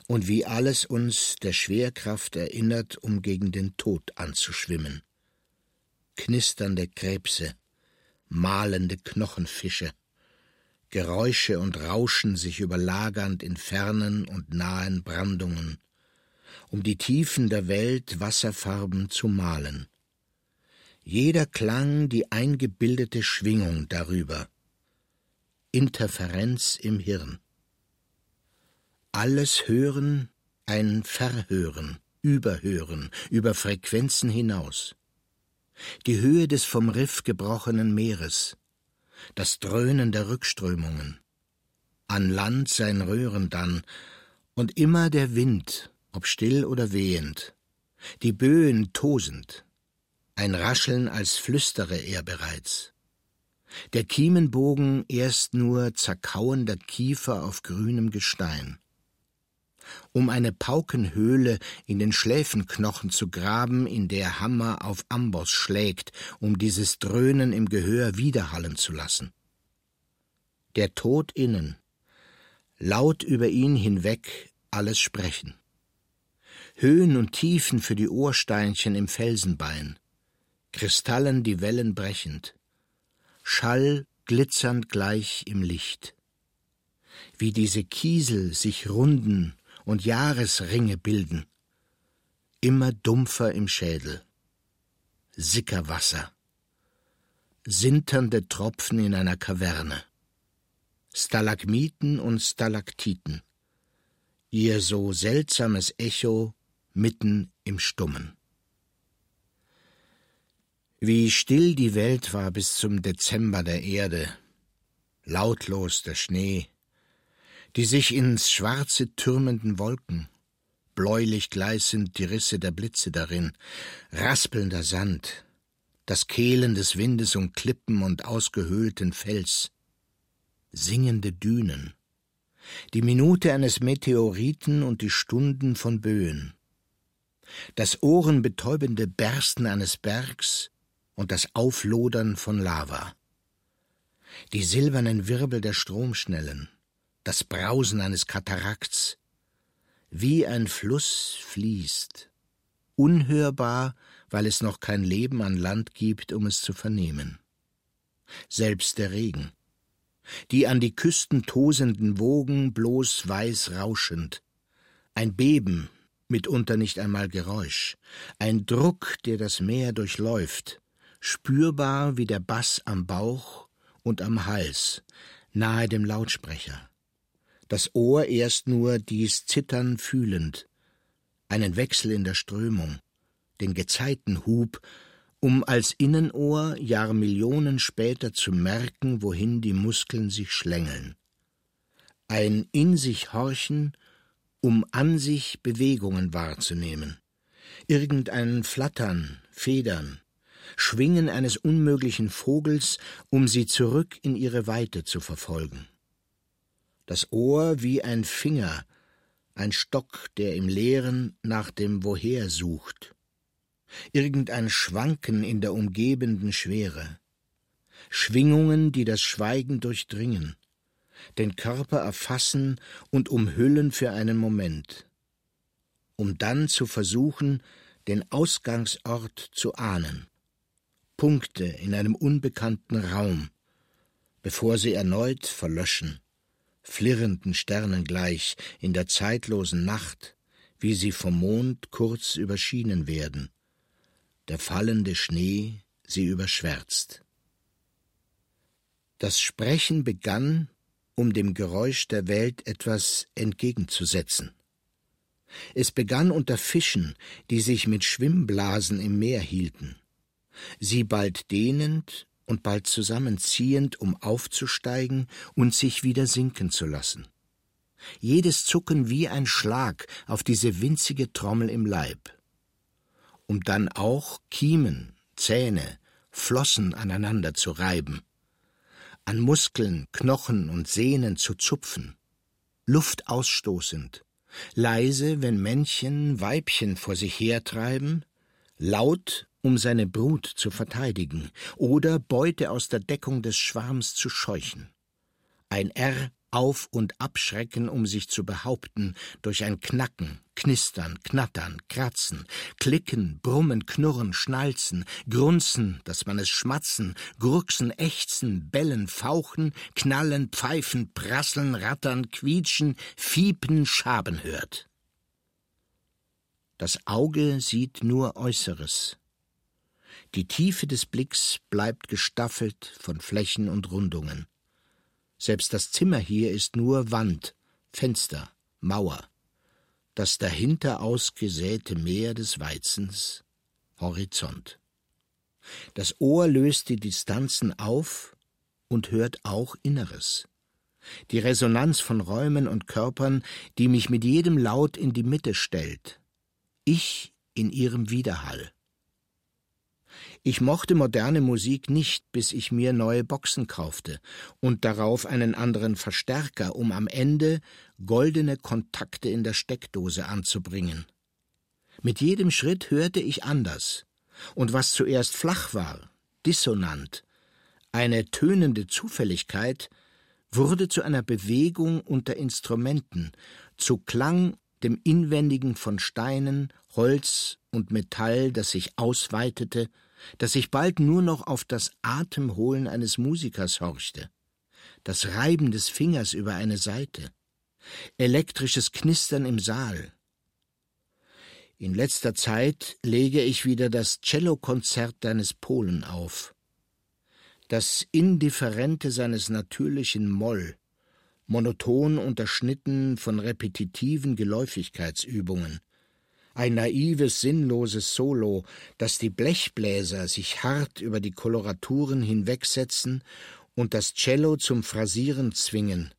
und wie alles uns der Schwerkraft erinnert, um gegen den Tod anzuschwimmen. Knisternde Krebse, mahlende Knochenfische, Geräusche und Rauschen sich überlagernd in fernen und nahen Brandungen, um die Tiefen der Welt Wasserfarben zu malen. Jeder Klang die eingebildete Schwingung darüber. Interferenz im Hirn. Alles Hören ein Verhören, Überhören, über Frequenzen hinaus. Die Höhe des vom Riff gebrochenen Meeres, das Dröhnen der Rückströmungen, an Land sein Röhren dann, und immer der Wind ob still oder wehend, die Böen tosend, ein Rascheln, als flüstere er bereits. Der Kiemenbogen erst nur zerkauender Kiefer auf grünem Gestein. Um eine Paukenhöhle in den Schläfenknochen zu graben, in der Hammer auf Amboss schlägt, um dieses Dröhnen im Gehör widerhallen zu lassen. Der Tod innen, laut über ihn hinweg alles sprechen. Höhen und Tiefen für die Ohrsteinchen im Felsenbein, Kristallen die Wellen brechend, Schall glitzernd gleich im Licht. Wie diese Kiesel sich runden und Jahresringe bilden, immer dumpfer im Schädel. Sickerwasser, sinternde Tropfen in einer Kaverne, Stalagmiten und Stalaktiten, ihr so seltsames Echo mitten im Stummen. Wie still die Welt war bis zum Dezember der Erde, lautlos der Schnee, die sich ins Schwarze türmenden Wolken, bläulich gleißend die Risse der Blitze darin, raspelnder Sand, das Kehlen des Windes um Klippen und ausgehöhlten Fels, singende Dünen, die Minute eines Meteoriten und die Stunden von Böen, das ohrenbetäubende Bersten eines Bergs und das Auflodern von Lava. Die silbernen Wirbel der Stromschnellen, das Brausen eines Katarakts. Wie ein Fluss fließt, unhörbar, weil es noch kein Leben an Land gibt, um es zu vernehmen. Selbst der Regen, die an die Küsten tosenden Wogen bloß weiß rauschend, ein Beben, mitunter nicht einmal Geräusch, ein Druck, der das Meer durchläuft, spürbar wie der Bass am Bauch und am Hals, nahe dem Lautsprecher. Das Ohr erst nur dies Zittern fühlend, einen Wechsel in der Strömung, den Gezeitenhub, um als Innenohr Jahrmillionen später zu merken, wohin die Muskeln sich schlängeln. Ein in sich horchen um an sich Bewegungen wahrzunehmen, irgendein Flattern, Federn, Schwingen eines unmöglichen Vogels, um sie zurück in ihre Weite zu verfolgen. Das Ohr wie ein Finger, ein Stock, der im Leeren nach dem Woher sucht. Irgendein Schwanken in der umgebenden Schwere. Schwingungen, die das Schweigen durchdringen, den Körper erfassen und umhüllen für einen Moment, um dann zu versuchen, den Ausgangsort zu ahnen. Punkte in einem unbekannten Raum, bevor sie erneut verlöschen, flirrenden Sternen gleich in der zeitlosen Nacht, wie sie vom Mond kurz überschienen werden, der fallende Schnee sie überschwärzt. Das Sprechen begann um dem Geräusch der Welt etwas entgegenzusetzen. Es begann unter Fischen, die sich mit Schwimmblasen im Meer hielten, sie bald dehnend und bald zusammenziehend, um aufzusteigen und sich wieder sinken zu lassen. Jedes Zucken wie ein Schlag auf diese winzige Trommel im Leib, um dann auch Kiemen, Zähne, Flossen aneinander zu reiben. An Muskeln, Knochen und Sehnen zu zupfen, Luft ausstoßend, leise, wenn Männchen Weibchen vor sich hertreiben, laut, um seine Brut zu verteidigen oder Beute aus der Deckung des Schwarms zu scheuchen. Ein R auf- und abschrecken, um sich zu behaupten, durch ein Knacken, Knistern, Knattern, Kratzen, Klicken, Brummen, Knurren, Schnalzen, Grunzen, dass man es schmatzen, Gurksen, Ächzen, Bellen, Fauchen, Knallen, Pfeifen, Prasseln, Rattern, Quietschen, Fiepen, Schaben hört. Das Auge sieht nur Äußeres. Die Tiefe des Blicks bleibt gestaffelt von Flächen und Rundungen. Selbst das Zimmer hier ist nur Wand, Fenster, Mauer. Das dahinter ausgesäte Meer des Weizens, Horizont. Das Ohr löst die Distanzen auf und hört auch Inneres. Die Resonanz von Räumen und Körpern, die mich mit jedem Laut in die Mitte stellt. Ich in ihrem Widerhall. Ich mochte moderne Musik nicht, bis ich mir neue Boxen kaufte und darauf einen anderen Verstärker, um am Ende goldene Kontakte in der Steckdose anzubringen. Mit jedem Schritt hörte ich anders, und was zuerst flach war, dissonant, eine tönende Zufälligkeit, wurde zu einer Bewegung unter Instrumenten, zu Klang dem Inwendigen von Steinen, Holz und Metall, das sich ausweitete dass ich bald nur noch auf das Atemholen eines Musikers horchte, das Reiben des Fingers über eine Saite, elektrisches Knistern im Saal. In letzter Zeit lege ich wieder das Cellokonzert deines Polen auf. Das Indifferente seines natürlichen Moll, monoton unterschnitten von repetitiven Geläufigkeitsübungen, ein naives, sinnloses Solo, das die Blechbläser sich hart über die Koloraturen hinwegsetzen und das Cello zum Phrasieren zwingen,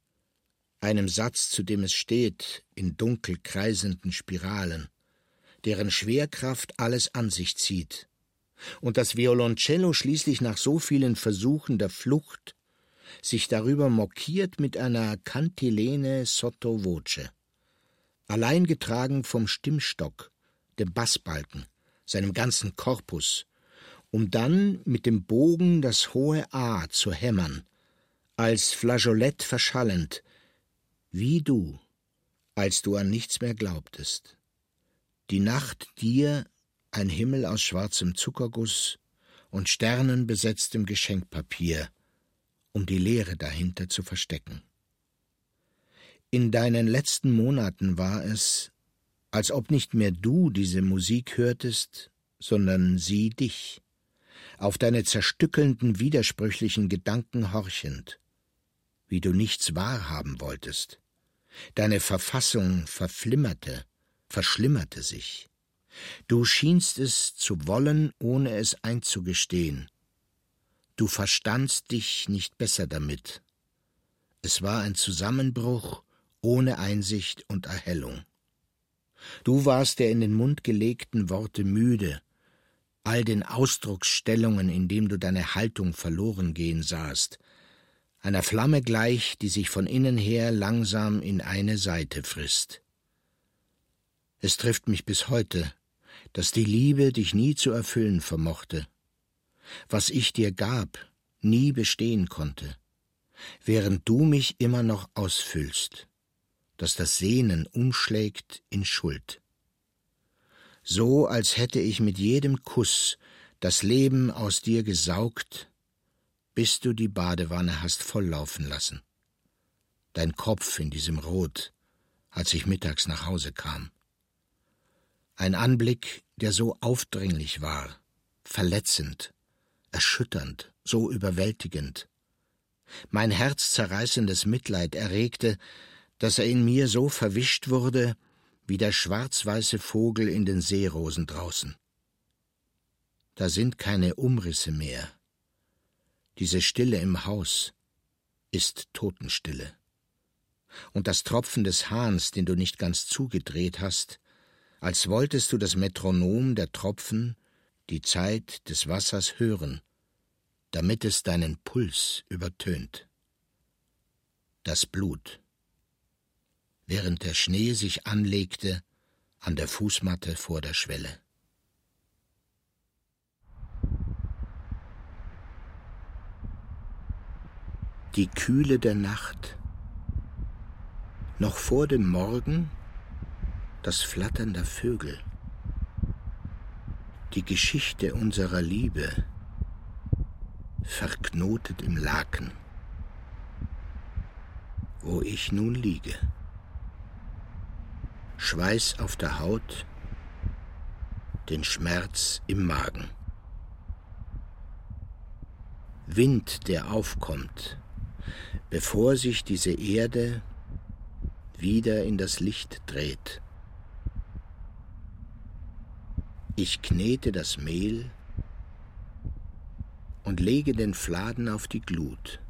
einem Satz, zu dem es steht, in dunkel kreisenden Spiralen, deren Schwerkraft alles an sich zieht, und das Violoncello schließlich nach so vielen Versuchen der Flucht sich darüber mokiert mit einer Cantilene sotto voce allein getragen vom Stimmstock, dem Bassbalken, seinem ganzen Korpus, um dann mit dem Bogen das hohe A zu hämmern, als Flageolett verschallend, wie du, als du an nichts mehr glaubtest. Die Nacht dir ein Himmel aus schwarzem Zuckerguss und sternenbesetztem Geschenkpapier, um die Leere dahinter zu verstecken. In deinen letzten Monaten war es, als ob nicht mehr du diese Musik hörtest, sondern sie dich, auf deine zerstückelnden, widersprüchlichen Gedanken horchend, wie du nichts wahrhaben wolltest. Deine Verfassung verflimmerte, verschlimmerte sich. Du schienst es zu wollen, ohne es einzugestehen. Du verstandst dich nicht besser damit. Es war ein Zusammenbruch ohne Einsicht und Erhellung. Du warst der in den Mund gelegten Worte müde, all den Ausdrucksstellungen, in dem du deine Haltung verloren gehen sahst, einer Flamme gleich, die sich von innen her langsam in eine Seite frisst. Es trifft mich bis heute, dass die Liebe dich nie zu erfüllen vermochte, was ich dir gab, nie bestehen konnte, während du mich immer noch ausfüllst, dass das Sehnen umschlägt in Schuld. So als hätte ich mit jedem Kuss das Leben aus dir gesaugt bis du die Badewanne hast volllaufen lassen. Dein Kopf in diesem Rot, als ich mittags nach Hause kam. Ein Anblick, der so aufdringlich war, verletzend, erschütternd, so überwältigend. Mein herzzerreißendes Mitleid erregte, dass er in mir so verwischt wurde, wie der schwarz-weiße Vogel in den Seerosen draußen. Da sind keine Umrisse mehr, diese Stille im Haus ist Totenstille. Und das Tropfen des Hahns, den du nicht ganz zugedreht hast, als wolltest du das Metronom der Tropfen, die Zeit des Wassers hören, damit es deinen Puls übertönt. Das Blut. Während der Schnee sich anlegte an der Fußmatte vor der Schwelle. die Kühle der Nacht. Noch vor dem Morgen das Flattern der Vögel. Die Geschichte unserer Liebe verknotet im Laken, wo ich nun liege. Schweiß auf der Haut, den Schmerz im Magen. Wind, der aufkommt, bevor sich diese Erde wieder in das Licht dreht. Ich knete das Mehl und lege den Fladen auf die Glut.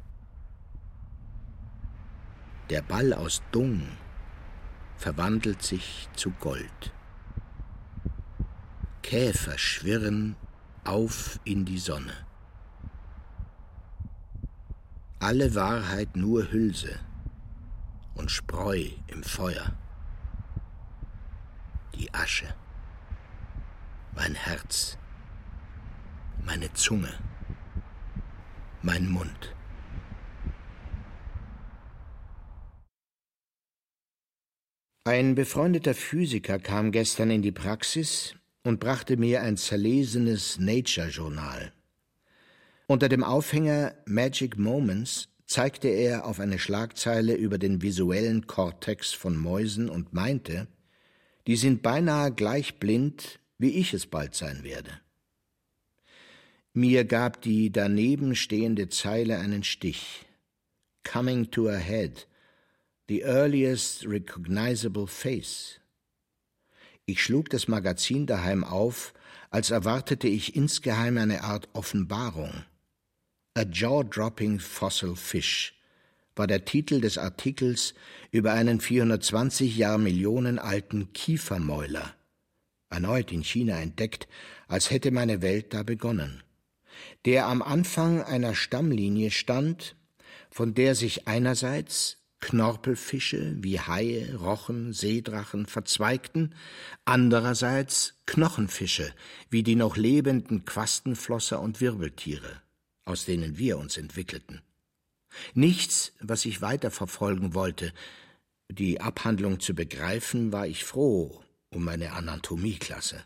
Der Ball aus Dung verwandelt sich zu Gold. Käfer schwirren auf in die Sonne alle Wahrheit nur Hülse und Spreu im Feuer. Die Asche, mein Herz, meine Zunge, mein Mund. Ein befreundeter Physiker kam gestern in die Praxis und brachte mir ein zerlesenes Nature-Journal. Unter dem Aufhänger Magic Moments zeigte er auf eine Schlagzeile über den visuellen Kortex von Mäusen und meinte, die sind beinahe gleich blind, wie ich es bald sein werde. Mir gab die daneben stehende Zeile einen Stich. Coming to a head, the earliest recognizable face. Ich schlug das Magazin daheim auf, als erwartete ich insgeheim eine Art Offenbarung. A Jaw-Dropping Fossil Fish war der Titel des Artikels über einen 420 Jahr Millionen alten Kiefermäuler, erneut in China entdeckt, als hätte meine Welt da begonnen, der am Anfang einer Stammlinie stand, von der sich einerseits Knorpelfische wie Haie, Rochen, Seedrachen verzweigten, andererseits Knochenfische wie die noch lebenden Quastenflosser und Wirbeltiere aus denen wir uns entwickelten. Nichts, was ich weiterverfolgen wollte, Die Abhandlung zu begreifen, war ich froh um meine Anatomieklasse.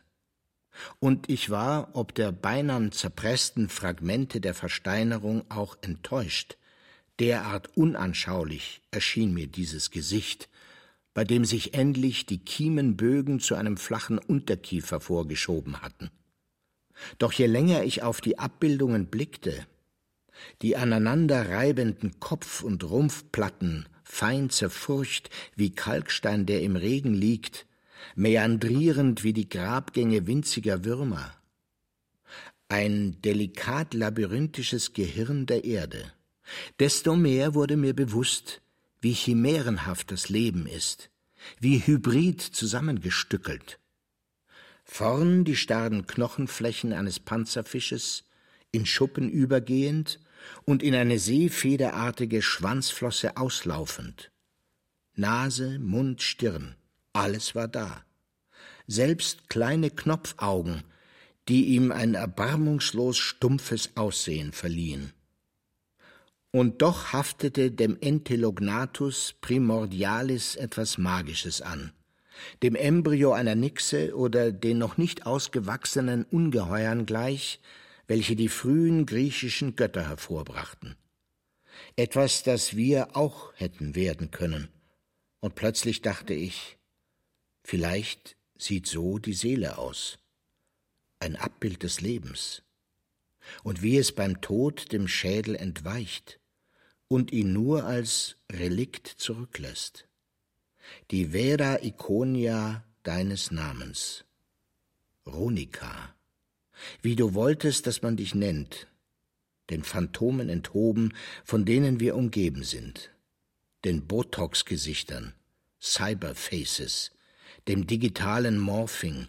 Und ich war ob der beinahe zerpressten Fragmente der Versteinerung auch enttäuscht. Derart unanschaulich erschien mir dieses Gesicht, bei dem sich endlich die Kiemenbögen zu einem flachen Unterkiefer vorgeschoben hatten. Doch je länger ich auf die Abbildungen blickte, die aneinanderreibenden Kopf- und Rumpfplatten, fein zerfurcht wie Kalkstein, der im Regen liegt, meandrierend wie die Grabgänge winziger Würmer. Ein delikat labyrinthisches Gehirn der Erde. Desto mehr wurde mir bewusst, wie chimärenhaft das Leben ist, wie hybrid zusammengestückelt. Vorn die starren Knochenflächen eines Panzerfisches, in Schuppen übergehend und in eine seefederartige Schwanzflosse auslaufend. Nase, Mund, Stirn, alles war da. Selbst kleine Knopfaugen, die ihm ein erbarmungslos stumpfes Aussehen verliehen. Und doch haftete dem Entelognatus primordialis etwas Magisches an, dem Embryo einer Nixe oder den noch nicht ausgewachsenen Ungeheuern gleich, welche die frühen griechischen Götter hervorbrachten. Etwas, das wir auch hätten werden können. Und plötzlich dachte ich, vielleicht sieht so die Seele aus. Ein Abbild des Lebens. Und wie es beim Tod dem Schädel entweicht und ihn nur als Relikt zurücklässt. Die Vera Iconia deines Namens. Ronika wie du wolltest, dass man dich nennt, den Phantomen enthoben, von denen wir umgeben sind, den Botox-Gesichtern, Cyberfaces, dem digitalen Morphing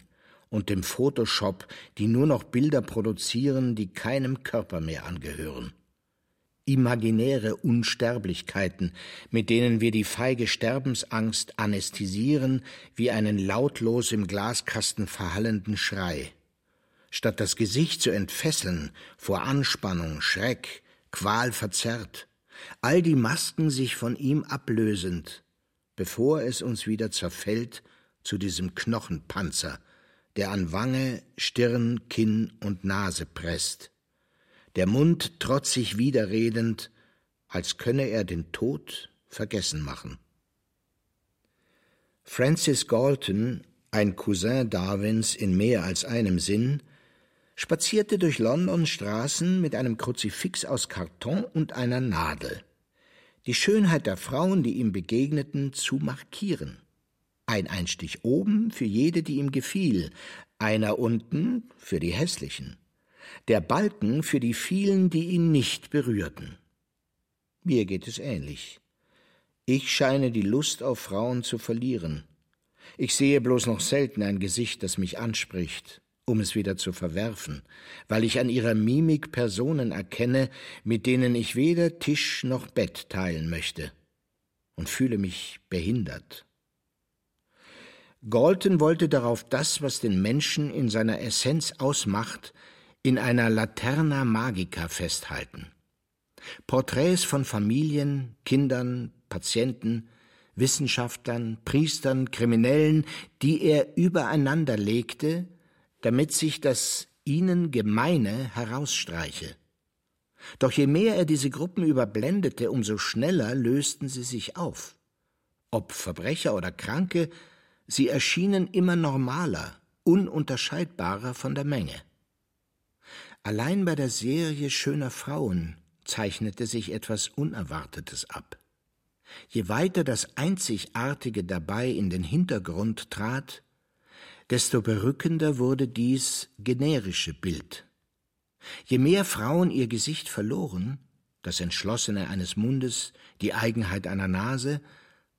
und dem Photoshop, die nur noch Bilder produzieren, die keinem Körper mehr angehören. Imaginäre Unsterblichkeiten, mit denen wir die feige Sterbensangst anästhesieren wie einen lautlos im Glaskasten verhallenden Schrei. Statt das Gesicht zu entfesseln vor Anspannung, Schreck, Qual verzerrt, all die Masken sich von ihm ablösend, bevor es uns wieder zerfällt zu diesem Knochenpanzer, der an Wange, Stirn, Kinn und Nase presst, der Mund trotzig widerredend, als könne er den Tod vergessen machen. Francis Galton, ein Cousin Darwins in mehr als einem Sinn, spazierte durch Londons Straßen mit einem Kruzifix aus Karton und einer Nadel. Die Schönheit der Frauen, die ihm begegneten, zu markieren. Ein Einstich oben für jede, die ihm gefiel, einer unten für die hässlichen, der Balken für die vielen, die ihn nicht berührten. Mir geht es ähnlich. Ich scheine die Lust auf Frauen zu verlieren. Ich sehe bloß noch selten ein Gesicht, das mich anspricht, um es wieder zu verwerfen, weil ich an ihrer Mimik Personen erkenne, mit denen ich weder Tisch noch Bett teilen möchte, und fühle mich behindert. Galton wollte darauf das, was den Menschen in seiner Essenz ausmacht, in einer Laterna Magica festhalten. Porträts von Familien, Kindern, Patienten, Wissenschaftlern, Priestern, Kriminellen, die er übereinander legte, damit sich das ihnen Gemeine herausstreiche. Doch je mehr er diese Gruppen überblendete, umso schneller lösten sie sich auf. Ob Verbrecher oder Kranke, sie erschienen immer normaler, ununterscheidbarer von der Menge. Allein bei der Serie schöner Frauen zeichnete sich etwas Unerwartetes ab. Je weiter das Einzigartige dabei in den Hintergrund trat, desto berückender wurde dies generische Bild. Je mehr Frauen ihr Gesicht verloren, das Entschlossene eines Mundes, die Eigenheit einer Nase,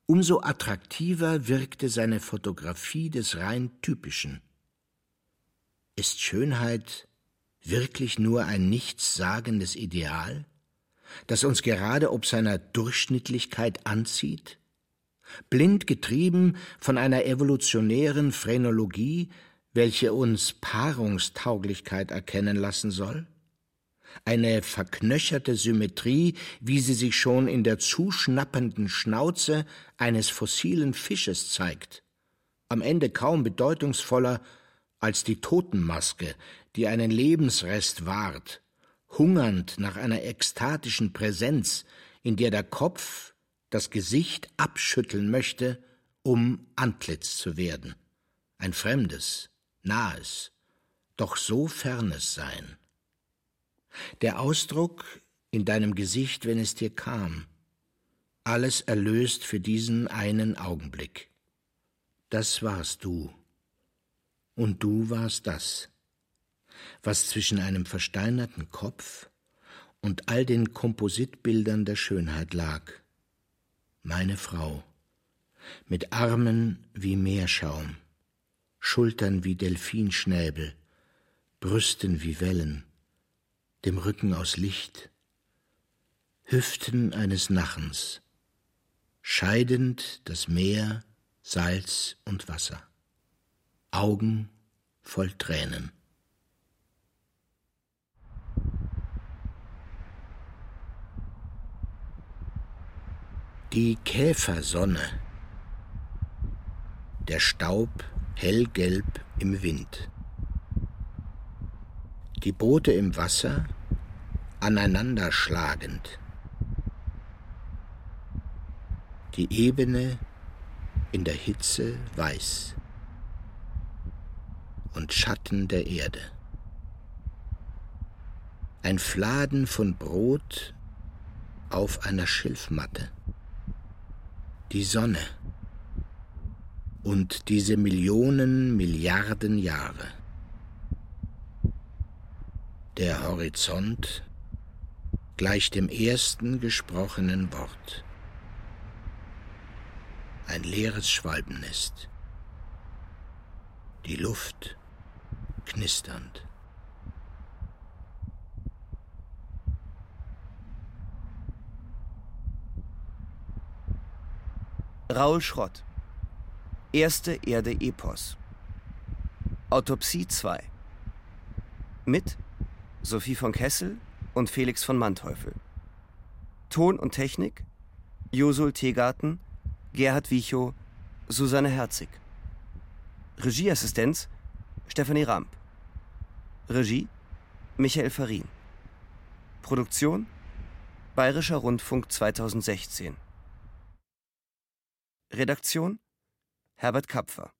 umso attraktiver wirkte seine Fotografie des rein Typischen. Ist Schönheit wirklich nur ein nichtssagendes Ideal, das uns gerade ob seiner Durchschnittlichkeit anzieht? blind getrieben von einer evolutionären Phrenologie, welche uns Paarungstauglichkeit erkennen lassen soll? eine verknöcherte Symmetrie, wie sie sich schon in der zuschnappenden Schnauze eines fossilen Fisches zeigt, am Ende kaum bedeutungsvoller als die Totenmaske, die einen Lebensrest wahrt, hungernd nach einer ekstatischen Präsenz, in der der Kopf das Gesicht abschütteln möchte, um Antlitz zu werden, ein fremdes, nahes, doch so fernes Sein. Der Ausdruck in deinem Gesicht, wenn es dir kam, alles erlöst für diesen einen Augenblick. Das warst du. Und du warst das, was zwischen einem versteinerten Kopf und all den Kompositbildern der Schönheit lag. Meine Frau mit Armen wie Meerschaum, Schultern wie Delfinschnäbel, Brüsten wie Wellen, dem Rücken aus Licht, Hüften eines Nachens, scheidend das Meer, Salz und Wasser, Augen voll Tränen. Die Käfersonne der Staub hellgelb im Wind. Die Boote im Wasser aneinanderschlagend. Die Ebene in der Hitze weiß und Schatten der Erde. Ein Fladen von Brot auf einer Schilfmatte. Die Sonne und diese Millionen, Milliarden Jahre. Der Horizont gleicht dem ersten gesprochenen Wort. Ein leeres Schwalbennest. Die Luft knisternd. Raul Schrott Erste Erde Epos. Autopsie 2. Mit Sophie von Kessel und Felix von Manteuffel. Ton und Technik Josul Tegarten, Gerhard Wichow, Susanne Herzig. Regieassistenz Stefanie Ramp. Regie Michael Farin. Produktion Bayerischer Rundfunk 2016. Redaktion Herbert Kapfer